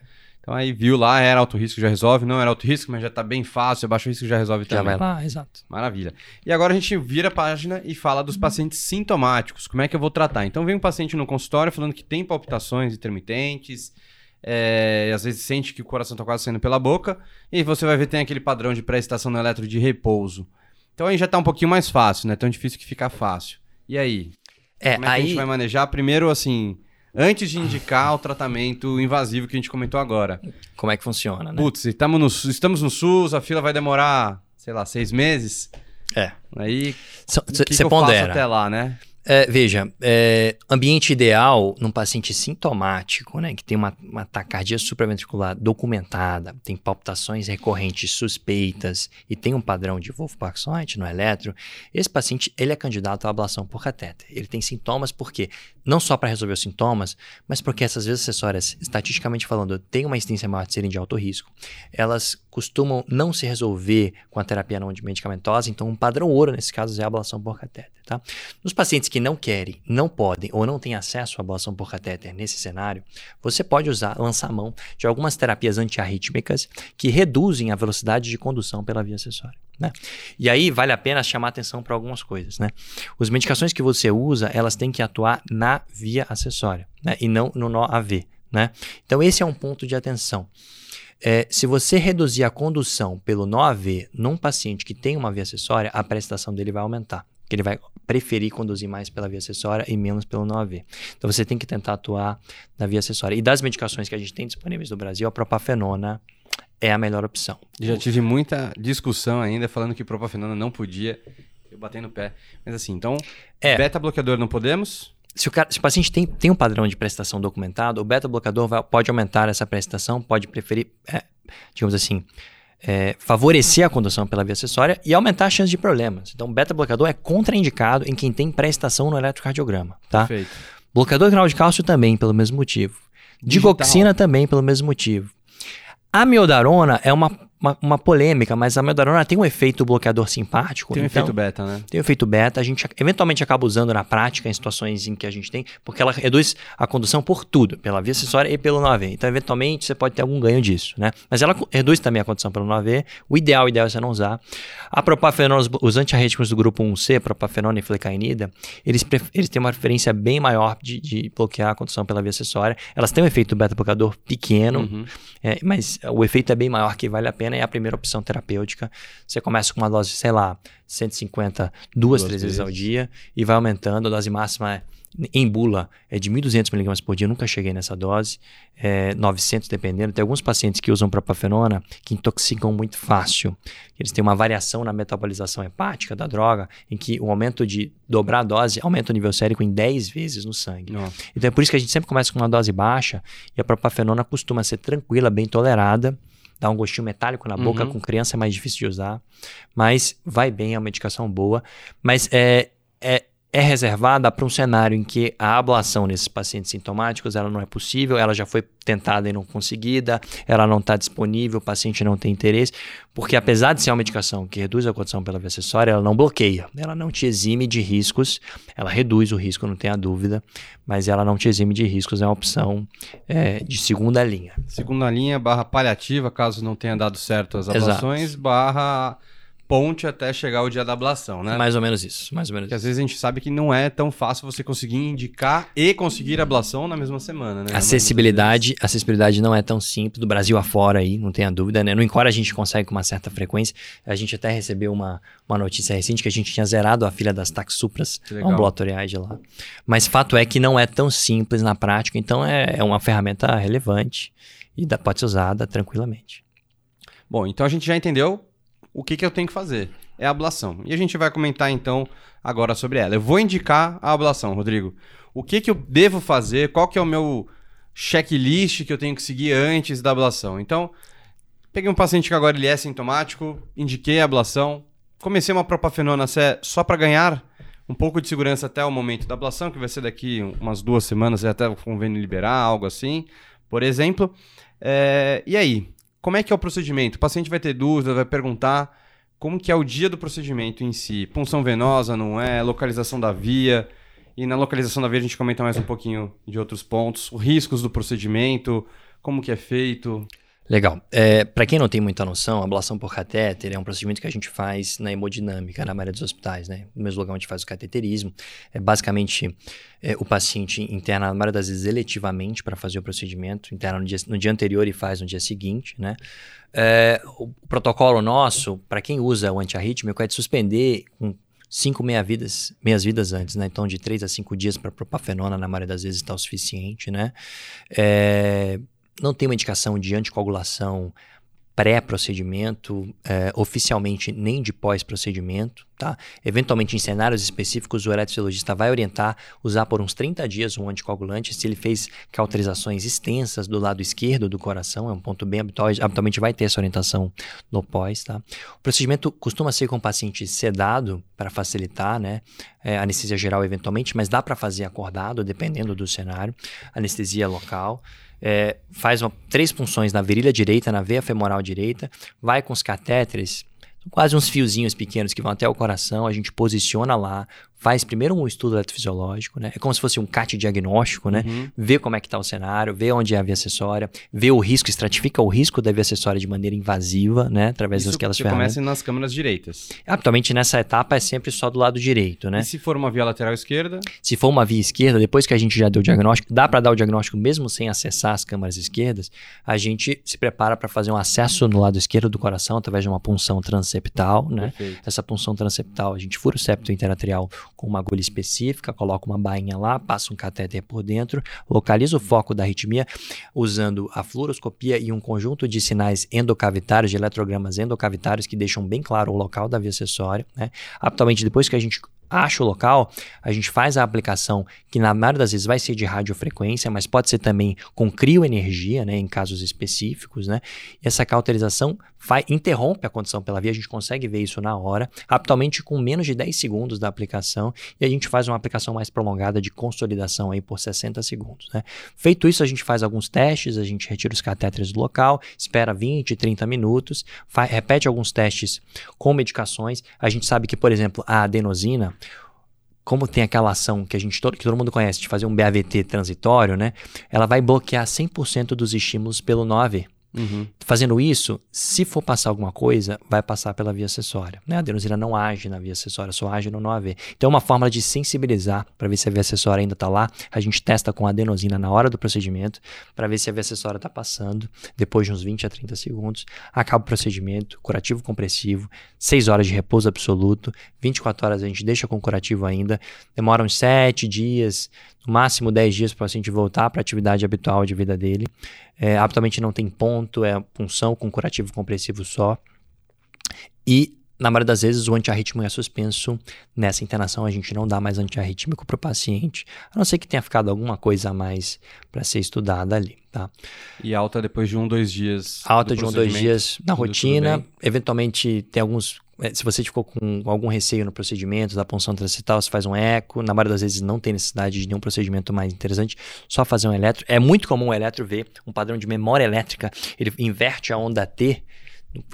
S1: Então aí viu lá, era alto risco, já resolve. Não era alto risco, mas já tá bem fácil. É baixo risco, já resolve
S2: Já
S1: também.
S2: vai lá, exato.
S1: Maravilha. E agora a gente vira a página e fala dos pacientes sintomáticos. Como é que eu vou tratar? Então vem um paciente no consultório falando que tem palpitações intermitentes, é, às vezes sente que o coração está quase saindo pela boca, e aí você vai ver tem aquele padrão de pré-estação no eletro de repouso. Então aí já tá um pouquinho mais fácil, não é tão difícil que fica fácil. E aí?
S2: É,
S1: Como é que a
S2: aí...
S1: gente vai manejar? Primeiro, assim, antes de indicar o tratamento invasivo que a gente comentou agora.
S2: Como é que funciona, né?
S1: Putz, estamos no, SUS- estamos no SUS, a fila vai demorar, sei lá, seis meses.
S2: É.
S1: Aí,
S2: Você pondera.
S1: até lá, né?
S2: É, veja, é, ambiente ideal num paciente sintomático, né, que tem uma, uma taquicardia supraventricular documentada, tem palpitações recorrentes suspeitas e tem um padrão de Wolff-Parkinson no eletro, esse paciente ele é candidato à ablação por catéter. Ele tem sintomas porque não só para resolver os sintomas, mas porque essas vezes acessórias, estatisticamente falando, têm uma incidência maior de serem de alto risco. Elas costumam não se resolver com a terapia não medicamentosa, então um padrão ouro nesse caso é a ablação por catéter, tá? Nos pacientes que não querem, não podem ou não têm acesso à ablação por catéter nesse cenário, você pode usar, lançar mão de algumas terapias antiarrítmicas que reduzem a velocidade de condução pela via acessória. Né? E aí vale a pena chamar atenção para algumas coisas. Né? As medicações que você usa, elas têm que atuar na via acessória né? e não no nó AV. Né? Então esse é um ponto de atenção. É, se você reduzir a condução pelo nó AV num paciente que tem uma via acessória, a prestação dele vai aumentar. Que ele vai preferir conduzir mais pela via acessória e menos pelo nó AV. Então você tem que tentar atuar na via acessória. E das medicações que a gente tem disponíveis no Brasil, a propafenona é a melhor opção.
S1: Já tive muita discussão ainda falando que propafenona não podia. Eu batei no pé. Mas assim, então,
S2: É.
S1: beta-bloqueador não podemos?
S2: Se o, cara- se o paciente tem, tem um padrão de prestação documentado, o beta-bloqueador vai- pode aumentar essa prestação, pode preferir, é, digamos assim, é, favorecer a condução pela via acessória e aumentar a chance de problemas. Então, beta-bloqueador é contraindicado em quem tem pré-estação no eletrocardiograma, tá?
S1: Perfeito.
S2: Bloqueador renal de cálcio também, pelo mesmo motivo. Digoxina também, pelo mesmo motivo. A miodarona é uma, uma, uma polêmica, mas a miodarona tem um efeito bloqueador simpático.
S1: Tem um
S2: então,
S1: efeito beta, né?
S2: tem o efeito beta, a gente eventualmente acaba usando na prática em situações em que a gente tem, porque ela reduz a condução por tudo, pela via acessória e pelo 9 Então, eventualmente, você pode ter algum ganho disso, né? Mas ela reduz também a condução pelo 9 O ideal, o ideal é você não usar. A propafenona, os, os antiarrítmicos do grupo 1C, propafenona e flecainida, eles, eles têm uma preferência bem maior de, de bloquear a condução pela via acessória. Elas têm um efeito beta-bloqueador pequeno,
S1: Uhum.
S2: é, mas o efeito é bem maior que vale a pena e é a primeira opção terapêutica. Você começa com uma dose, sei lá, 150, duas,
S1: Duas
S2: três vezes ao dia e vai aumentando. A dose máxima é, em bula é de 1.200 miligramas por dia. Nunca cheguei nessa dose. É, 900 dependendo. Tem alguns pacientes que usam propafenona que intoxicam muito fácil. Eles têm uma variação na metabolização hepática da droga em que o aumento de dobrar a dose aumenta o nível sérico em 10 vezes no sangue.
S1: Ó,
S2: Então é por isso que a gente sempre começa com uma dose baixa e a propafenona costuma ser tranquila, bem tolerada, dá um gostinho metálico na boca,
S1: Uhum.
S2: com criança é mais difícil de usar, mas vai bem, é uma medicação boa. Mas é, é, é reservada para um cenário em que a ablação nesses pacientes sintomáticos ela não é possível, ela já foi tentada e não conseguida, ela não está disponível, o paciente não tem interesse, porque apesar de ser uma medicação que reduz a condição pela via acessória, ela não bloqueia, ela não te exime de riscos, ela reduz o risco, não tenha dúvida, mas ela não te exime de riscos, é uma opção é, de segunda linha.
S1: Segunda linha, barra paliativa, caso não tenha dado certo as ablações, Exato. barra ponte até chegar o dia da ablação, né?
S2: Mais ou menos isso, mais ou menos.
S1: Porque às vezes a gente sabe que não é tão fácil você conseguir indicar e conseguir ablação na mesma semana, né?
S2: Acessibilidade, acessibilidade não é tão simples, do Brasil afora aí, não tenha dúvida, né? No Encore a gente consegue com uma certa frequência. A gente até recebeu uma, uma notícia recente que a gente tinha zerado a filha das taxupras ambulatoriais de lá. Mas fato é que não é tão simples na prática, então é, é uma ferramenta relevante e dá, pode ser usada tranquilamente.
S1: Bom, então a gente já entendeu o que, que eu tenho que fazer? É a ablação. E a gente vai comentar então agora sobre ela. Eu vou indicar a ablação, Rodrigo. O que, que eu devo fazer? Qual que é o meu checklist que eu tenho que seguir antes da ablação? Então, peguei um paciente que agora ele é sintomático, indiquei a ablação, comecei uma propafenona só para ganhar um pouco de segurança até o momento da ablação, que vai ser daqui umas duas semanas, até o convênio liberar, algo assim, por exemplo. É... E aí? Como é que é o procedimento? O paciente vai ter dúvida, vai perguntar como que é o dia do procedimento em si. Punção venosa, não é? Localização da via. E na localização da via a gente comenta mais um pouquinho de outros pontos. Os riscos do procedimento, como que é feito.
S2: Legal. É, para quem não tem muita noção, a ablação por catéter é um procedimento que a gente faz na hemodinâmica, na maioria dos hospitais, né? No mesmo lugar onde faz o cateterismo. É basicamente é, o paciente interna, na maioria das vezes, eletivamente para fazer o procedimento, interna no dia, no dia anterior e faz no dia seguinte, né? É, o protocolo nosso, para quem usa o antiarrítmico, é de suspender com cinco meia-vidas, meias-vidas antes, né? Então, de três a cinco dias para propafenona, na maioria das vezes, está o suficiente, né? É, não tem uma indicação de anticoagulação pré-procedimento, é, oficialmente nem de pós-procedimento, tá? Eventualmente, em cenários específicos, o eletrofisiologista vai orientar usar por uns 30 dias um anticoagulante se ele fez cauterizações extensas do lado esquerdo do coração, é um ponto bem habitual, habitualmente vai ter essa orientação no pós, tá? O procedimento costuma ser com o paciente sedado para facilitar, né? É, anestesia geral eventualmente, mas dá para fazer acordado, dependendo do cenário, anestesia local é, faz uma, três punções na virilha direita, na veia femoral direita, vai com os catéteres, quase uns fiozinhos pequenos que vão até o coração, a gente posiciona lá, faz primeiro um estudo eletrofisiológico, né? É como se fosse um CAT diagnóstico, né? Uhum. Vê como é que está o cenário, vê onde é a via acessória, vê o risco, estratifica o risco da via acessória de maneira invasiva, né? Através
S1: Isso
S2: daquelas ferramentas.
S1: começa nas câmeras direitas.
S2: Habitualmente nessa etapa é sempre só do lado direito, né?
S1: E se for uma via lateral esquerda?
S2: Se for uma via esquerda, depois que a gente já deu o diagnóstico, dá para dar o diagnóstico mesmo sem acessar as câmaras esquerdas, a gente se prepara para fazer um acesso no lado esquerdo do coração através de uma punção transeptal, né? Perfeito. Essa punção transeptal, a gente fura o septo interatrial com uma agulha específica, coloca uma bainha lá, passa um catéter por dentro, localiza o foco da arritmia usando a fluoroscopia e um conjunto de sinais endocavitários, de eletrogramas endocavitários que deixam bem claro o local da via acessória. Né? Atualmente, depois que a gente acha o local, a gente faz a aplicação, que na maioria das vezes vai ser de radiofrequência, mas pode ser também com crioenergia, né, em casos específicos, né? E essa cauterização interrompe a condição pela via, a gente consegue ver isso na hora, habitualmente com menos de 10 segundos da aplicação, e a gente faz uma aplicação mais prolongada de consolidação aí por 60 segundos, né? Feito isso, a gente faz alguns testes, a gente retira os catéteres do local, espera 20, 30 minutos, faz, repete alguns testes com medicações. A gente sabe que, por exemplo, a adenosina, como tem aquela ação que a gente todo, que todo mundo conhece de fazer um BAVT transitório, né? Ela vai bloquear 100% dos estímulos pelo 9. Uhum. Fazendo isso, se for passar alguma coisa, vai passar pela via acessória. Né? A adenosina não age na via acessória, só age no 9 Então, é uma forma de sensibilizar para ver se a via acessória ainda está lá. A gente testa com a adenosina na hora do procedimento para ver se a via acessória está passando. Depois de uns 20 a 30 segundos, acaba o procedimento, curativo compressivo, 6 horas de repouso absoluto, 24 horas a gente deixa com curativo ainda. Demora uns 7 dias, no máximo 10 dias para o paciente voltar para a atividade habitual de vida dele. É, habitualmente não tem ponto, é punção com curativo compressivo só. E na maioria das vezes, o antiarrítmico é suspenso. Nessa internação, a gente não dá mais antiarrítmico para o paciente, a não ser que tenha ficado alguma coisa a mais para ser estudada ali, tá?
S1: E alta depois de um, dois dias.
S2: Alta de um, dois dias na rotina. Eventualmente, tem alguns é, se você ficou com algum receio no procedimento da punção transital, você faz um eco. Na maioria das vezes não tem necessidade de nenhum procedimento mais interessante, só fazer um eletro. É muito comum o eletro ver um padrão de memória elétrica, ele inverte a onda T.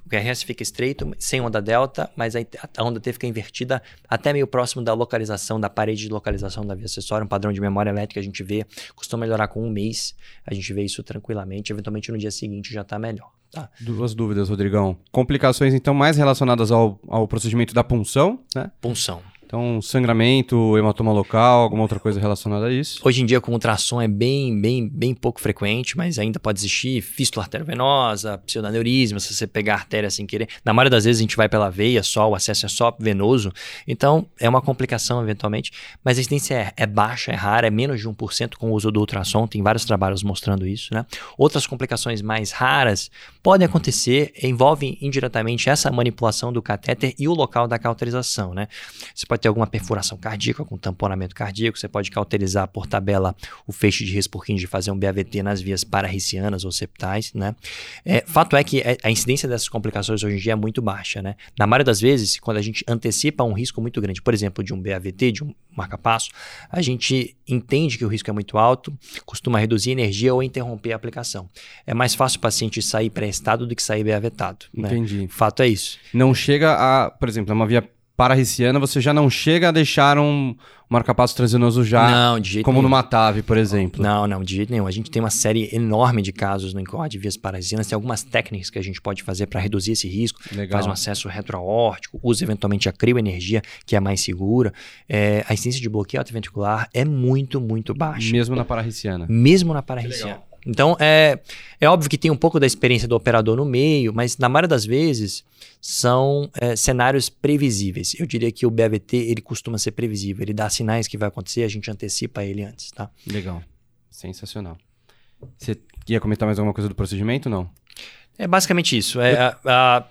S2: O QRS fica estreito, sem onda delta, mas a onda T fica invertida até meio próximo da localização, da parede de localização da via acessória. Um padrão de memória elétrica a gente vê, costuma melhorar com um mês. A gente vê isso tranquilamente. Eventualmente no dia seguinte já está melhor. Tá.
S1: Duas dúvidas, Rodrigão. Complicações, então, mais relacionadas ao, ao procedimento da punção, né?
S2: Punção.
S1: Então, sangramento, hematoma local, alguma outra coisa relacionada a isso?
S2: Hoje em dia, com ultrassom é bem, bem, bem pouco frequente, mas ainda pode existir fístula arteriovenosa, pseudoneurismo, se você pegar a artéria sem querer. Na maioria das vezes a gente vai pela veia só, o acesso é só venoso. Então, é uma complicação eventualmente, mas a incidência é, é baixa, é rara, é menos de 1% com o uso do ultrassom. Tem vários trabalhos mostrando isso, né? Outras complicações mais raras podem acontecer, envolvem indiretamente essa manipulação do catéter e o local da cauterização, né? Você pode ter alguma perfuração cardíaca, com tamponamento cardíaco, você pode cauterizar por tabela o feixe de Resburquin de fazer um BAVT nas vias pararricianas ou septais, né? É, fato é que é, a incidência dessas complicações hoje em dia é muito baixa, né? Na maioria das vezes, quando a gente antecipa um risco muito grande, por exemplo, de um BAVT, de um marca-passo, a gente entende que o risco é muito alto, costuma reduzir energia ou interromper a aplicação. É mais fácil o paciente sair pré-estado do que sair BAVTado.
S1: Né? Entendi.
S2: Fato é isso.
S1: Não chega a, por exemplo, é uma via pararriciana, você já não chega a deixar um marcapasso transvenoso já,
S2: não, de jeito
S1: como
S2: nenhum.
S1: no Matave, por exemplo.
S2: Não, não, de jeito nenhum. A gente tem uma série enorme de casos no INCOR de vias pararricianas, tem algumas técnicas que a gente pode fazer para reduzir esse risco,
S1: Legal.
S2: faz um acesso retroaórtico, usa eventualmente a crioenergia, que é mais segura. É, a incidência de bloqueio atrioventricular é muito, muito baixa.
S1: Mesmo na pararriciana.
S2: Mesmo na pararriciana. Então, é, é óbvio que tem um pouco da experiência do operador no meio, mas na maioria das vezes são é, cenários previsíveis. Eu diria que o BAVT ele costuma ser previsível, ele dá sinais que vai acontecer, a gente antecipa ele antes, tá?
S1: Legal, sensacional. Você ia comentar mais alguma coisa do procedimento, não?
S2: É basicamente isso. É, a, a,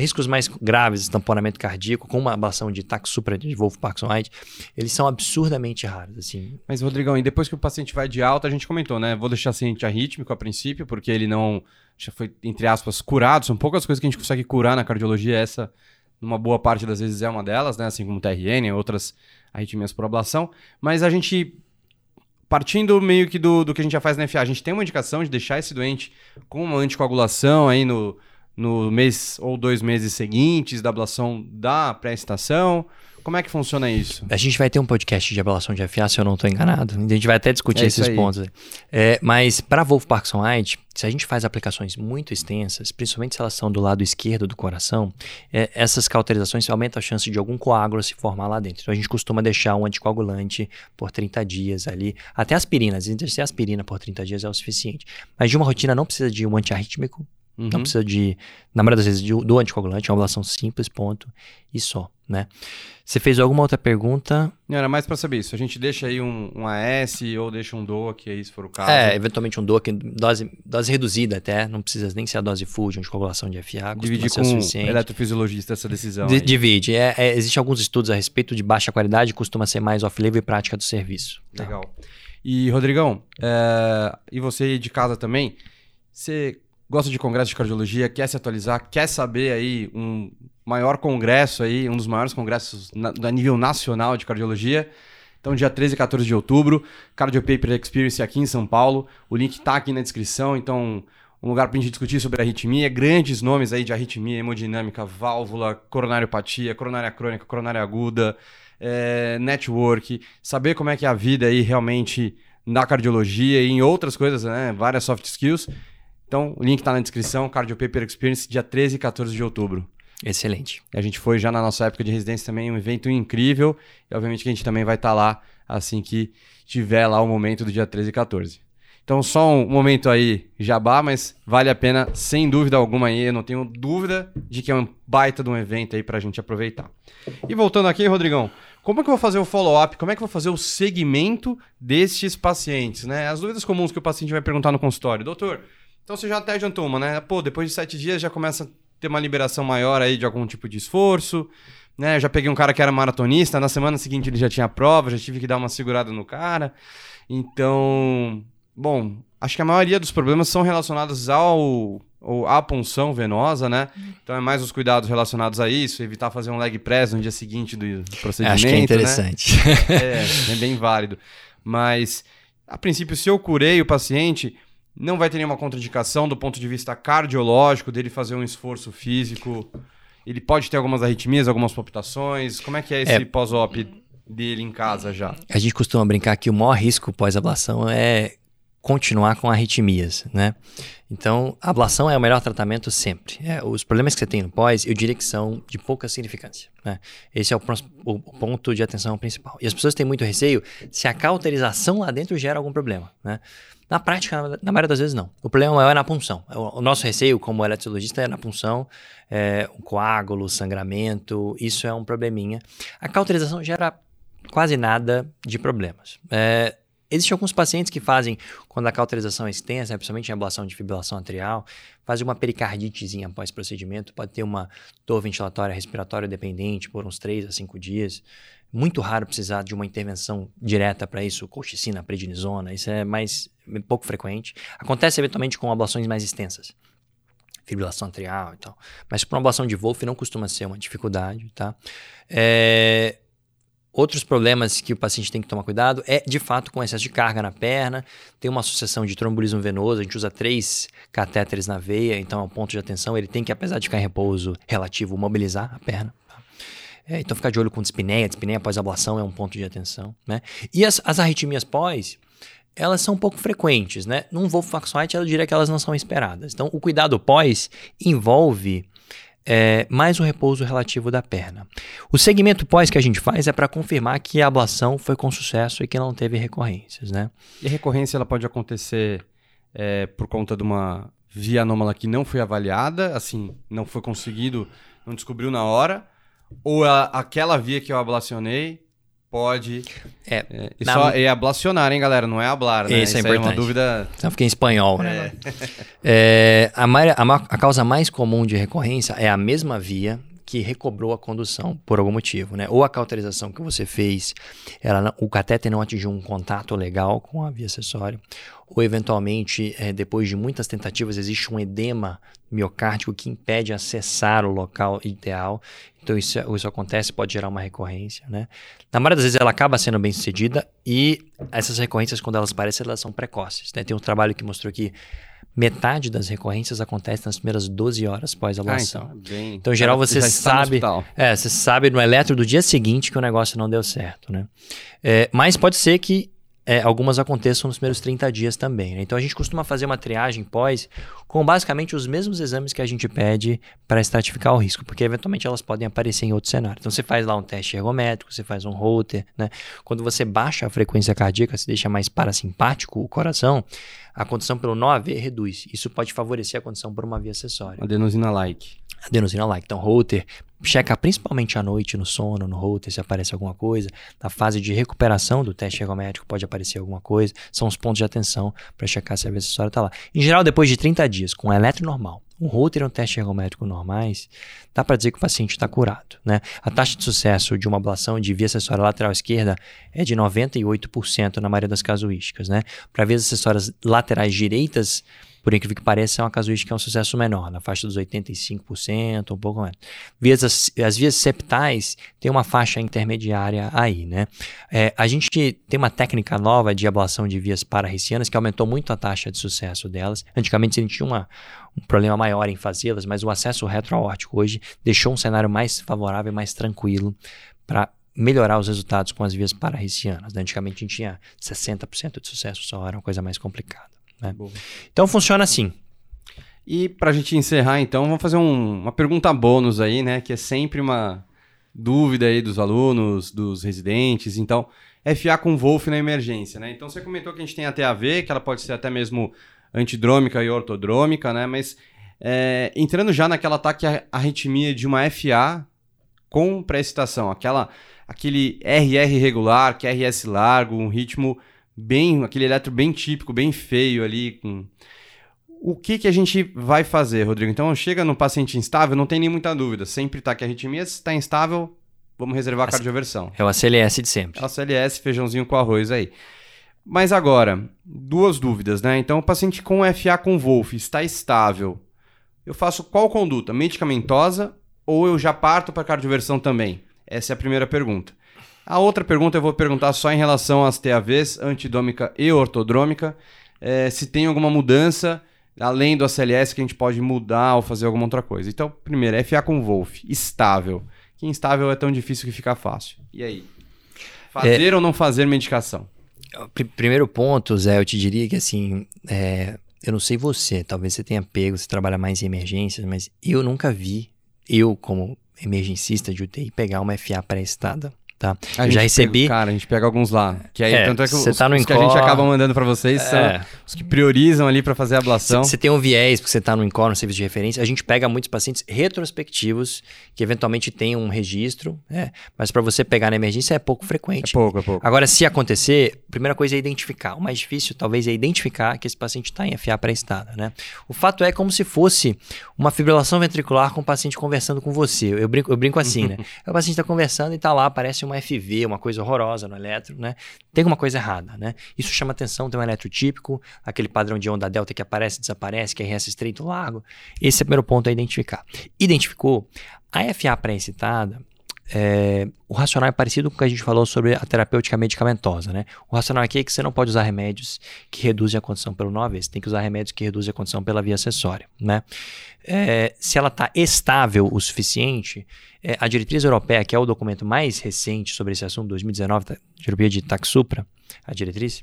S2: riscos mais graves, tamponamento cardíaco, com uma ablação de tax supra de Wolf Parkinson White, eles são absurdamente raros, assim.
S1: Mas, Rodrigão, e depois que o paciente vai de alta, a gente comentou, né? Vou deixar sem arrítmico a princípio, porque ele não já foi, entre aspas, curado. São poucas coisas que a gente consegue curar na cardiologia. Essa, numa boa parte das vezes, é uma delas, né? Assim como TRN, outras arritmias por ablação. Mas a gente partindo meio que do, do que a gente já faz na FA, a gente tem uma indicação de deixar esse doente com uma anticoagulação aí no, no mês ou dois meses seguintes da ablação da pré-estação? Como é que funciona isso?
S2: A gente vai ter um podcast de ablação de FA, se eu não estou enganado. A gente vai até discutir é esses pontos. É, mas para Wolf Parkinson White, se a gente faz aplicações muito extensas, principalmente se elas são do lado esquerdo do coração, é, essas cauterizações aumentam a chance de algum coágulo se formar lá dentro. Então a gente costuma deixar um anticoagulante por 30 dias ali. Até aspirina, vezes aspirina por 30 dias é o suficiente. Mas de uma rotina não precisa de um antiarrítmico, Uhum. Não precisa de, na maioria das vezes, de, do anticoagulante, é uma ablação simples, ponto, e só, né? Você fez alguma outra pergunta?
S1: Não, era mais para saber isso. A gente deixa aí um, um AS ou deixa um DOAC aí, se for o caso.
S2: É, eventualmente um DOAC, dose, dose reduzida até, não precisa nem ser a dose full de anticoagulação de FA.
S1: Dividir com o eletrofisiologista essa decisão.
S2: D divide. É, é, Existem alguns estudos a respeito de baixa qualidade, costuma ser mais off-label e prática do serviço.
S1: Legal. Tá. E, Rodrigão, é, e você de casa também, você gosta de congresso de cardiologia, quer se atualizar, quer saber aí um maior congresso aí, um dos maiores congressos na, a nível nacional de cardiologia. Então, dia 13 e 14 de outubro, Cardio Paper Experience aqui em São Paulo. O link está aqui na descrição, então um lugar para a gente discutir sobre arritmia, grandes nomes aí de arritmia, hemodinâmica, válvula, coronariopatia, coronária crônica, coronária aguda, é, network, saber como é que é a vida aí realmente na cardiologia e em outras coisas, né? Várias soft skills. Então, o link está na descrição, Cardio Paper Experience, dia 13 e 14 de outubro.
S2: Excelente.
S1: A gente foi já na nossa época de residência também, um evento incrível. E obviamente que a gente também vai estar tá lá assim que tiver lá o momento do dia 13 e 14. Então, só um momento aí, jabá, mas vale a pena, sem dúvida alguma aí. Eu não tenho dúvida de que é um baita de um evento aí para a gente aproveitar. E voltando aqui, Rodrigão, como é que eu vou fazer o follow-up? Como é que eu vou fazer o segmento destes pacientes? Né? As dúvidas comuns que o paciente vai perguntar no consultório. Doutor, então você já até adiantou uma, né? Pô, depois de sete dias já começa a ter uma liberação maior aí de algum tipo de esforço. Né? Eu já peguei um cara que era maratonista, na semana seguinte ele já tinha prova, já tive que dar uma segurada no cara. Então, bom, acho que a maioria dos problemas são relacionados ao ou à punção venosa, né? Então é mais os cuidados relacionados a isso, evitar fazer um leg press no dia seguinte do procedimento.
S2: Acho que é interessante.
S1: Né? é, é bem válido. Mas, a princípio, se eu curei o paciente, não vai ter nenhuma contraindicação do ponto de vista cardiológico dele fazer um esforço físico. Ele pode ter algumas arritmias, algumas palpitações. Como é que é esse é, pós-op dele em casa já?
S2: A gente costuma brincar que o maior risco pós-ablação é continuar com arritmias, né? Então, a ablação é o melhor tratamento sempre. É, os problemas que você tem no pós, eu diria que são de pouca significância. Né? Esse é o, o, ponto de atenção principal. E as pessoas têm muito receio se a cauterização lá dentro gera algum problema, né? Na prática, na maioria das vezes, não. O problema maior é na punção. O, o nosso receio, como eletrologista, é na punção, é, um coágulo, sangramento, isso é um probleminha. A cauterização gera quase nada de problemas. É, Existem alguns pacientes que fazem, quando a cauterização é extensa, principalmente em ablação de fibrilação atrial, fazem uma pericarditezinha após procedimento, pode ter uma dor ventilatória respiratória dependente por uns 3 a 5 dias. Muito raro precisar de uma intervenção direta para isso, colchicina, prednisona, isso é mais pouco frequente. Acontece eventualmente com ablações mais extensas fibrilação atrial e tal. Mas para uma ablação de Wolff não costuma ser uma dificuldade, tá? É, Outros problemas que o paciente tem que tomar cuidado é, de fato, com excesso de carga na perna, tem uma associação de trombolismo venoso, a gente usa três catéteres na veia, então é um ponto de atenção, ele tem que, apesar de ficar em repouso relativo, mobilizar a perna. Tá? É, então ficar de olho com dispneia, dispneia pós-ablação é um ponto de atenção. Né? E as, as arritmias pós, elas são um pouco frequentes, né? Num Wolfpack eu diria que elas não são esperadas. Então, o cuidado pós envolve é, mais o repouso relativo da perna. O segmento pós que a gente faz é para confirmar que a ablação foi com sucesso e que não teve recorrências, né?
S1: E a recorrência ela pode acontecer é, por conta de uma via anômala que não foi avaliada, assim, não foi conseguido, não descobriu na hora, ou a, aquela via que eu ablacionei pode. É, é, na... só é ablacionar, hein, galera? Não é hablar, né?
S2: Isso, é Isso é,
S1: uma dúvida.
S2: Então fiquei em espanhol, né? É. é a, a, a causa mais comum de recorrência é a mesma via que recobrou a condução por algum motivo, né? Ou a cauterização que você fez, ela, o catéter não atingiu um contato legal com a via acessória, ou eventualmente, é, depois de muitas tentativas, existe um edema miocárdico que impede acessar o local ideal. Então isso, isso acontece, pode gerar uma recorrência, né? Na maioria das vezes ela acaba sendo bem sucedida e essas recorrências, quando elas aparecem, elas são precoces. Né? Tem um trabalho que mostrou que metade das recorrências acontece nas primeiras 12 horas pós a. Ah, então, bem, então, em geral, você sabe. É, você sabe no eletro do dia seguinte que o negócio não deu certo, né? É, mas pode ser que é, algumas aconteçam nos primeiros 30 dias também. Né? Então a gente costuma fazer uma triagem pós com basicamente os mesmos exames que a gente pede para estratificar o risco, porque eventualmente elas podem aparecer em outro cenário. Então você faz lá um teste ergométrico, você faz um holter, né? Quando você baixa a frequência cardíaca, se deixa mais parasimpático o coração, a condição pelo NOAV reduz. Isso pode favorecer a condição por uma via acessória.
S1: Adenosina-like.
S2: Adenosina-like. Então, holter, checa principalmente à noite no sono, no holter, se aparece alguma coisa. Na fase de recuperação do teste ergométrico pode aparecer alguma coisa. São os pontos de atenção para checar se a via acessória está lá. Em geral, depois de 30 dias, com eletro normal, um holter e um teste ergométrico normais, dá para dizer que o paciente está curado. Né? A taxa de sucesso de uma ablação de via acessória lateral esquerda é de 98% na maioria das casuísticas. Né? Para vias acessórias laterais direitas, por incrível que pareça, é uma casuística que é um sucesso menor, na faixa dos 85%, um pouco menos. Vias, as, as vias septais têm uma faixa intermediária aí, né? É, a gente tem uma técnica nova de ablação de vias pararricianas que aumentou muito a taxa de sucesso delas. Antigamente a gente tinha uma, um problema maior em fazê-las, mas o acesso retroaórtico hoje deixou um cenário mais favorável, mais tranquilo para melhorar os resultados com as vias pararricianas. Né? Antigamente a gente tinha 60% de sucesso só, era uma coisa mais complicada. Né? Então funciona assim.
S1: E para a gente encerrar, então, vamos fazer um, uma pergunta bônus aí, né? Que é sempre uma dúvida aí dos alunos, dos residentes. Então, FA com Wolf na emergência, né? Então, você comentou que a gente tem a TAV, que ela pode ser até mesmo antidrômica e ortodrômica, né? Mas é, entrando já naquela ataque arritmia de uma FA com pré-excitação, aquela aquele RR regular, QRS largo, um ritmo bem, aquele eletro bem típico, bem feio ali. Com... O que, que a gente vai fazer, Rodrigo? Então, chega no paciente instável, não tem nem muita dúvida. Sempre tá que a arritmia, se está instável, vamos reservar a cardioversão.
S2: É o ACLS de sempre.
S1: É o ACLS, feijãozinho com arroz aí. Mas agora, duas dúvidas, né? Então, o paciente com FA com Wolf está estável. Eu faço qual conduta? Medicamentosa ou eu já parto para cardioversão também? Essa é a primeira pergunta. A outra pergunta eu vou perguntar só em relação às TAVs, antidômica e ortodrômica, é, se tem alguma mudança além do ACLS que a gente pode mudar ou fazer alguma outra coisa. Então, primeiro, FA com Wolf, estável. Que instável é tão difícil que fica fácil. E aí? Fazer é... ou não fazer medicação?
S2: Primeiro ponto, Zé, eu te diria que assim, é, eu não sei você, talvez você tenha pego, você trabalha mais em emergências, mas eu nunca vi, eu como emergencista de UTI, pegar uma FA pré-estada tá?
S1: A já recebi. Pega, cara, a gente pega alguns lá. Que aí,
S2: é,
S1: tanto é que
S2: os, tá
S1: os
S2: que
S1: a gente acaba mandando para vocês é. são os que priorizam ali para fazer a ablação.
S2: Você tem um viés, porque você está no INCOR, no serviço de referência. A gente pega muitos pacientes retrospectivos que eventualmente têm um registro, é, mas para você pegar na emergência é pouco frequente.
S1: É pouco, é pouco.
S2: Agora, se acontecer, a primeira coisa é identificar. O mais difícil, talvez, é identificar que esse paciente está em FA pré-estada, né? O fato é como se fosse uma fibrilação ventricular com o paciente conversando com você. Eu brinco, eu brinco assim, né? o paciente está conversando e está lá, parece uma FV, uma coisa horrorosa no eletro, né? Tem alguma coisa errada, né? Isso chama atenção, tem um eletro típico, aquele padrão de onda delta que aparece desaparece, que é RS estreito largo. Esse é o primeiro ponto a identificar. Identificou, a FA pré-excitada, é, o racional é parecido com o que a gente falou sobre a terapêutica medicamentosa, né? O racional aqui é que você não pode usar remédios que reduzem a condição pelo nó você tem que usar remédios que reduzem a condição pela via acessória, né? É, se ela está estável o suficiente, é, a diretriz europeia, que é o documento mais recente sobre esse assunto, 2019, da Europeia de Taxupra, a diretriz,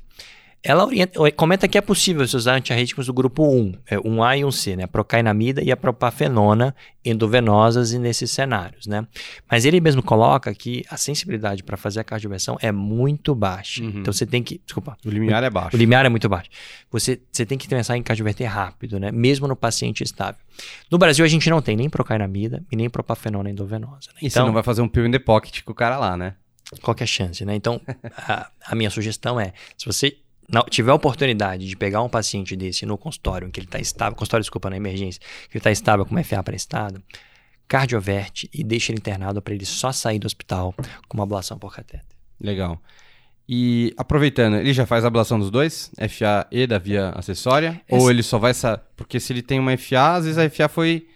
S2: ela orienta, comenta que é possível se usar antiarrítmicos do grupo 1, é, 1A e 1C, né? A procainamida e a propafenona endovenosas e nesses cenários, né? Mas ele mesmo coloca que a sensibilidade para fazer a cardioversão é muito baixa. Uhum. Então você tem que, desculpa.
S1: O limiar é baixo.
S2: O limiar é muito baixo. Você, você tem que pensar em cardioverter rápido, né? Mesmo no paciente estável. No Brasil a gente não tem nem procainamida e nem propafenona endovenosa. Né?
S1: E então, você não vai fazer um pill in the pocket com o cara lá, né?
S2: Qual é a chance, né? Então, a, a minha sugestão é, se você tiver a oportunidade de pegar um paciente desse no consultório, em que ele está estável, consultório, desculpa, na emergência, que ele está estável com FA prestado, cardioverte e deixa ele internado para ele só sair do hospital com uma ablação por catéter.
S1: Legal. E aproveitando, ele já faz a ablação dos dois? FA e da via acessória? Esse... Ou ele só vai... Porque se ele tem uma FA, às vezes a FA foi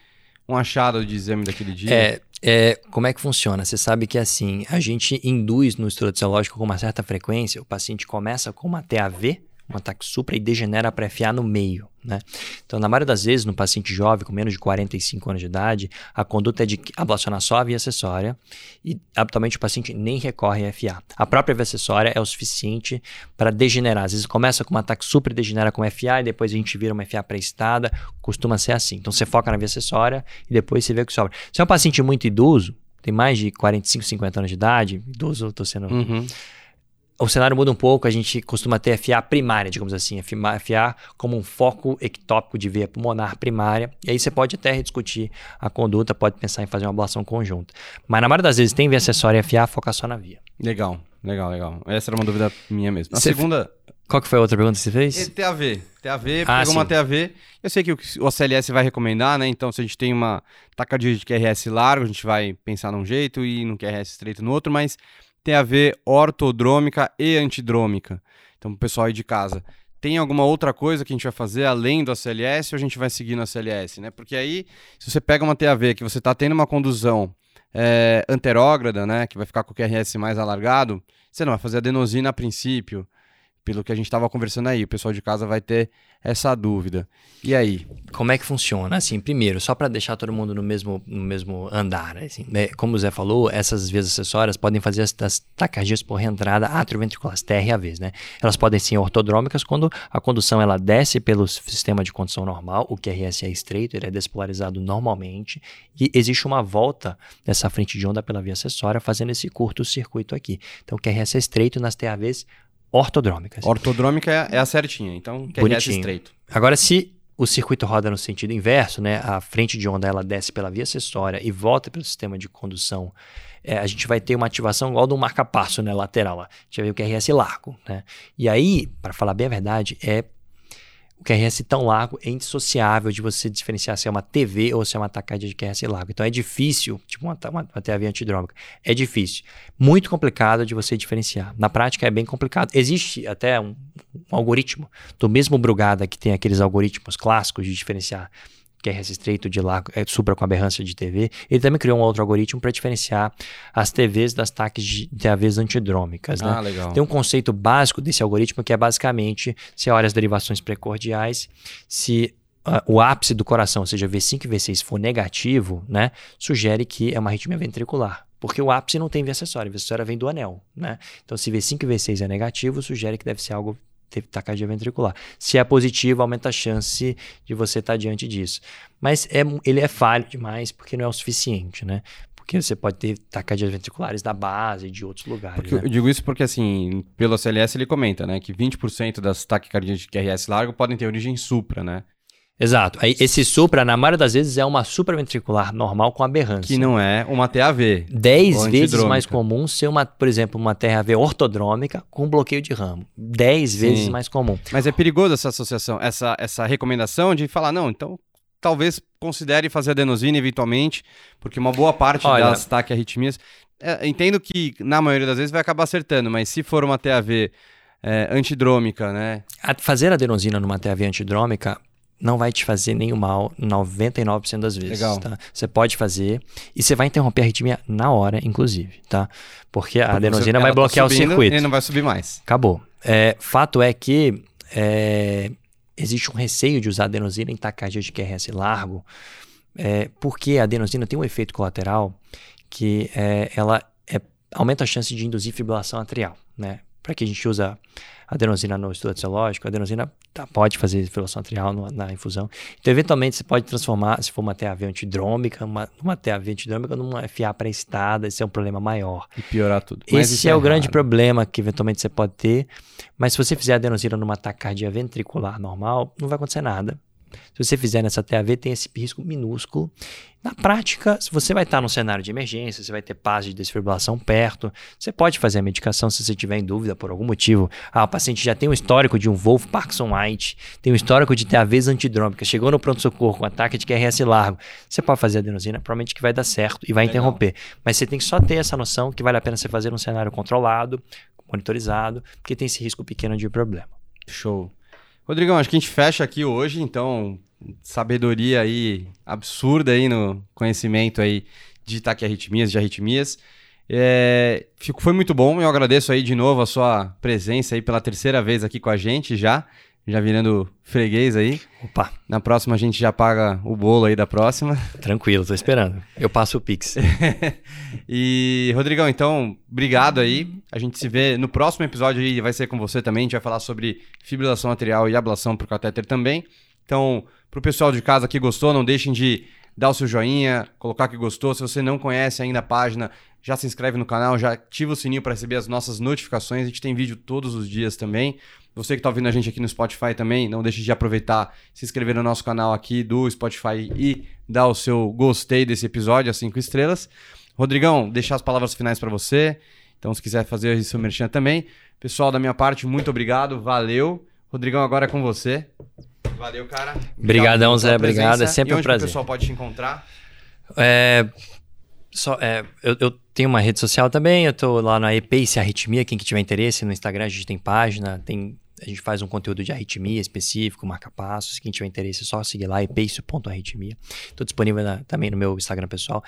S1: um achado de exame daquele dia.
S2: É, é, como é que funciona? Você sabe que assim, a gente induz no estudo etiológico com uma certa frequência, o paciente começa com uma TAV, um ataque supra e degenera para FA no meio. Né? Então, na maioria das vezes, no paciente jovem com menos de 45 anos de idade, a conduta é de ablacionar só a via acessória e, habitualmente, o paciente nem recorre a FA. A própria via acessória é o suficiente para degenerar. Às vezes começa com um ataque super, degenera com FA e depois a gente vira uma FA pré-estada. Costuma ser assim. Então, você foca na via acessória e depois você vê o que sobra. Se é um paciente muito idoso, tem mais de 45, 50 anos de idade, idoso, estou sendo... Uhum o cenário muda um pouco, a gente costuma ter FA primária, digamos assim, FA como um foco ectópico de veia pulmonar primária, e aí você pode até rediscutir a conduta, pode pensar em fazer uma ablação conjunta. Mas na maioria das vezes tem via acessória FA, foca só na via.
S1: Legal, legal, legal. Essa era uma dúvida minha mesmo. A você segunda...
S2: Qual que foi a outra pergunta que você fez?
S1: É TAV. TAV, ah, pegou sim. uma TAV. Eu sei que o OCLS vai recomendar, né? Então, se a gente tem uma tacardia de QRS largo, a gente vai pensar num jeito e no QRS estreito no outro, mas tem a ver ortodrômica e antidrômica. Então, pessoal aí de casa, tem alguma outra coisa que a gente vai fazer além do ACLS ou a gente vai seguir no ACLS, né? Porque aí, se você pega uma TAV que você está tendo uma condução é, anterógrada, né, que vai ficar com o QRS mais alargado, você não vai fazer adenosina a princípio, pelo que a gente estava conversando aí. O pessoal de casa vai ter essa dúvida. E aí?
S2: Como é que funciona? Assim, primeiro, só para deixar todo mundo no mesmo, no mesmo andar, assim, né? como o Zé falou, essas vias acessórias podem fazer as, as por reentrada atrioventriculares, TRAVs, né? Elas podem ser ortodrômicas quando a condução ela desce pelo sistema de condução normal, o QRS é estreito, ele é despolarizado normalmente e existe uma volta dessa frente de onda pela via acessória fazendo esse curto circuito aqui. Então, o QRS é estreito nas TAVs ortodrômicas.
S1: Ortodrômica é, é a certinha, então
S2: que é estreito. Agora, se o circuito roda no sentido inverso, né, a frente de onda ela desce pela via acessória e volta pelo sistema de condução, é, a gente vai ter uma ativação igual do marca-passo né, lateral. Lá. A gente vai ver o QRS largo. Né? E aí, para falar bem a verdade, é o QRS tão largo é indissociável de você diferenciar se é uma TV ou se é uma taquicardia de QRS largo. Então é difícil, tipo uma, uma, uma antidrômica, é difícil. Muito complicado de você diferenciar. Na prática é bem complicado. Existe até um, um algoritmo do mesmo Brugada que tem aqueles algoritmos clássicos de diferenciar que é estreito de lá, é, supra com aberrância de TV, ele também criou um outro algoritmo para diferenciar as TVs das TACs de TVs antidrômicas. Né?
S1: Ah, legal.
S2: Tem um conceito básico desse algoritmo que é basicamente se olha as derivações precordiais, se uh, o ápice do coração, ou seja, V5 e V6 for negativo, né, sugere que é uma arritmia ventricular. Porque o ápice não tem V acessório, V acessório vem do anel, né? Então, se V5 e V6 é negativo, sugere que deve ser algo ter taquicardia ventricular. Se é positivo, aumenta a chance de você estar diante disso. Mas é, ele é falho demais porque não é o suficiente, né? Porque você pode ter taquicardias ventriculares da base, de outros lugares.
S1: Porque
S2: né?
S1: Eu digo isso porque, assim, pelo CLS ele comenta, né, que 20% das taquicardias de QRS largo podem ter origem supra, né?
S2: Exato. Aí, esse supra, na maioria das vezes, é uma supraventricular normal com aberrância.
S1: Que não é uma TAV.
S2: 10
S1: ou
S2: vezes mais comum ser, uma, por exemplo, uma TAV ortodrômica com bloqueio de ramo. 10 vezes
S1: Sim.
S2: mais comum.
S1: Mas é perigoso essa associação, essa, essa recomendação de falar, não, então talvez considere fazer adenosina eventualmente, porque uma boa parte
S2: Olha-
S1: das taquiarritmias. É, entendo que na maioria das vezes vai acabar acertando, mas se for uma TAV é, antidrômica, né?
S2: A- fazer adenosina numa TAV antidrômica não vai te fazer nenhum mal 99% das vezes.
S1: Legal.
S2: Tá? Você pode fazer e você vai interromper a arritmia na hora, inclusive, tá? Porque a adenosina vai
S1: tá
S2: bloquear
S1: subindo
S2: o circuito.
S1: E não vai subir mais.
S2: Acabou. É, fato é que é, existe um receio de usar adenosina em taquicardia de QRS largo, é, porque a adenosina tem um efeito colateral que é, ela é- aumenta a chance de induzir fibrilação atrial, né? Para que a gente usa adenosina no estudo etiológico, a adenosina tá- pode fazer fibrilação atrial no- na infusão. Então, eventualmente, você pode transformar, se for uma TAV antidrômica, uma, uma TAV antidrômica numa FA pré-estada, esse é um problema maior.
S1: E piorar tudo. Mas
S2: Esse
S1: isso
S2: é, o grande problema que eventualmente você pode ter. Mas se você fizer adenosina numa taquicardia ventricular normal, não vai acontecer nada. Se você fizer nessa TAV, tem esse risco minúsculo. Na prática, se você vai estar num cenário de emergência, você vai ter paz de desfibrilação perto, você pode fazer a medicação se você tiver em dúvida por algum motivo. Ah, o paciente já tem um histórico de um Wolf Parkinson White, tem um histórico de TAVs antidrômicas, chegou no pronto-socorro com ataque de QRS largo, você pode fazer adenosina, provavelmente que vai dar certo e vai
S1: Legal.
S2: interromper. Mas você tem que só ter essa noção que vale a pena você fazer num cenário controlado, monitorizado, porque tem esse risco pequeno de problema.
S1: Show. Rodrigão, acho que a gente fecha aqui hoje, então, sabedoria aí absurda aí no conhecimento aí de taquiarritmias, de arritmias. É, fico- foi muito bom, eu agradeço aí de novo a sua presença aí pela terceira vez aqui com a gente já, já virando freguês aí.
S2: Opa,
S1: Na próxima a gente já paga o bolo aí da próxima.
S2: tranquilo, tô esperando. Eu passo o Pix.
S1: E, Rodrigão, então, obrigado aí. A gente se vê no próximo episódio aí, vai ser com você também. A gente vai falar sobre fibrilação atrial e ablação por catéter também. Então, pro pessoal de casa que gostou, não deixem de dar o seu joinha, colocar que gostou. Se você não conhece ainda a página, já se inscreve no canal, já ativa o sininho para receber as nossas notificações. A gente tem vídeo todos os dias também. Você que está ouvindo a gente aqui no Spotify também, não deixe de aproveitar, se inscrever no nosso canal aqui do Spotify e dar o seu gostei desse episódio, as cinco estrelas. Rodrigão, deixar as palavras finais para você. Então, se quiser fazer o seu merchan também. Pessoal, da minha parte, muito obrigado, valeu. Rodrigão, agora é com você. Valeu, cara.
S2: Obrigadão, Zé, obrigado, é sempre
S1: e
S2: um prazer.
S1: o pessoal pode te encontrar?
S2: É, só, é, eu, eu tenho uma rede social também, eu tô lá na EPACE Arritmia, quem que tiver interesse, no Instagram a gente tem página, tem, a gente faz um conteúdo de arritmia específico, marca passos, quem tiver interesse é só seguir lá, epace.arritmia. Tô disponível na- também no meu Instagram pessoal.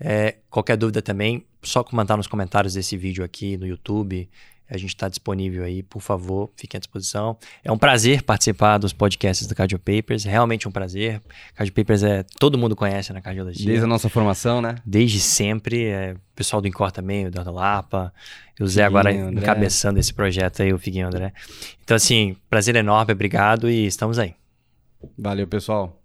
S2: É, qualquer dúvida também, só comentar nos comentários desse vídeo aqui no YouTube, a gente está disponível aí, por favor, fiquem à disposição. É um prazer participar dos podcasts do Cardio Papers, realmente um prazer. Cardio Papers é todo mundo conhece na cardiologia
S1: Desde a nossa formação, né?
S2: desde sempre. É, o pessoal do Incor também, o Eduardo Lapa, e o Zé agora
S1: André.
S2: encabeçando esse projeto aí, o Figuinho André. Então, assim, prazer enorme, obrigado e estamos aí.
S1: Valeu, pessoal.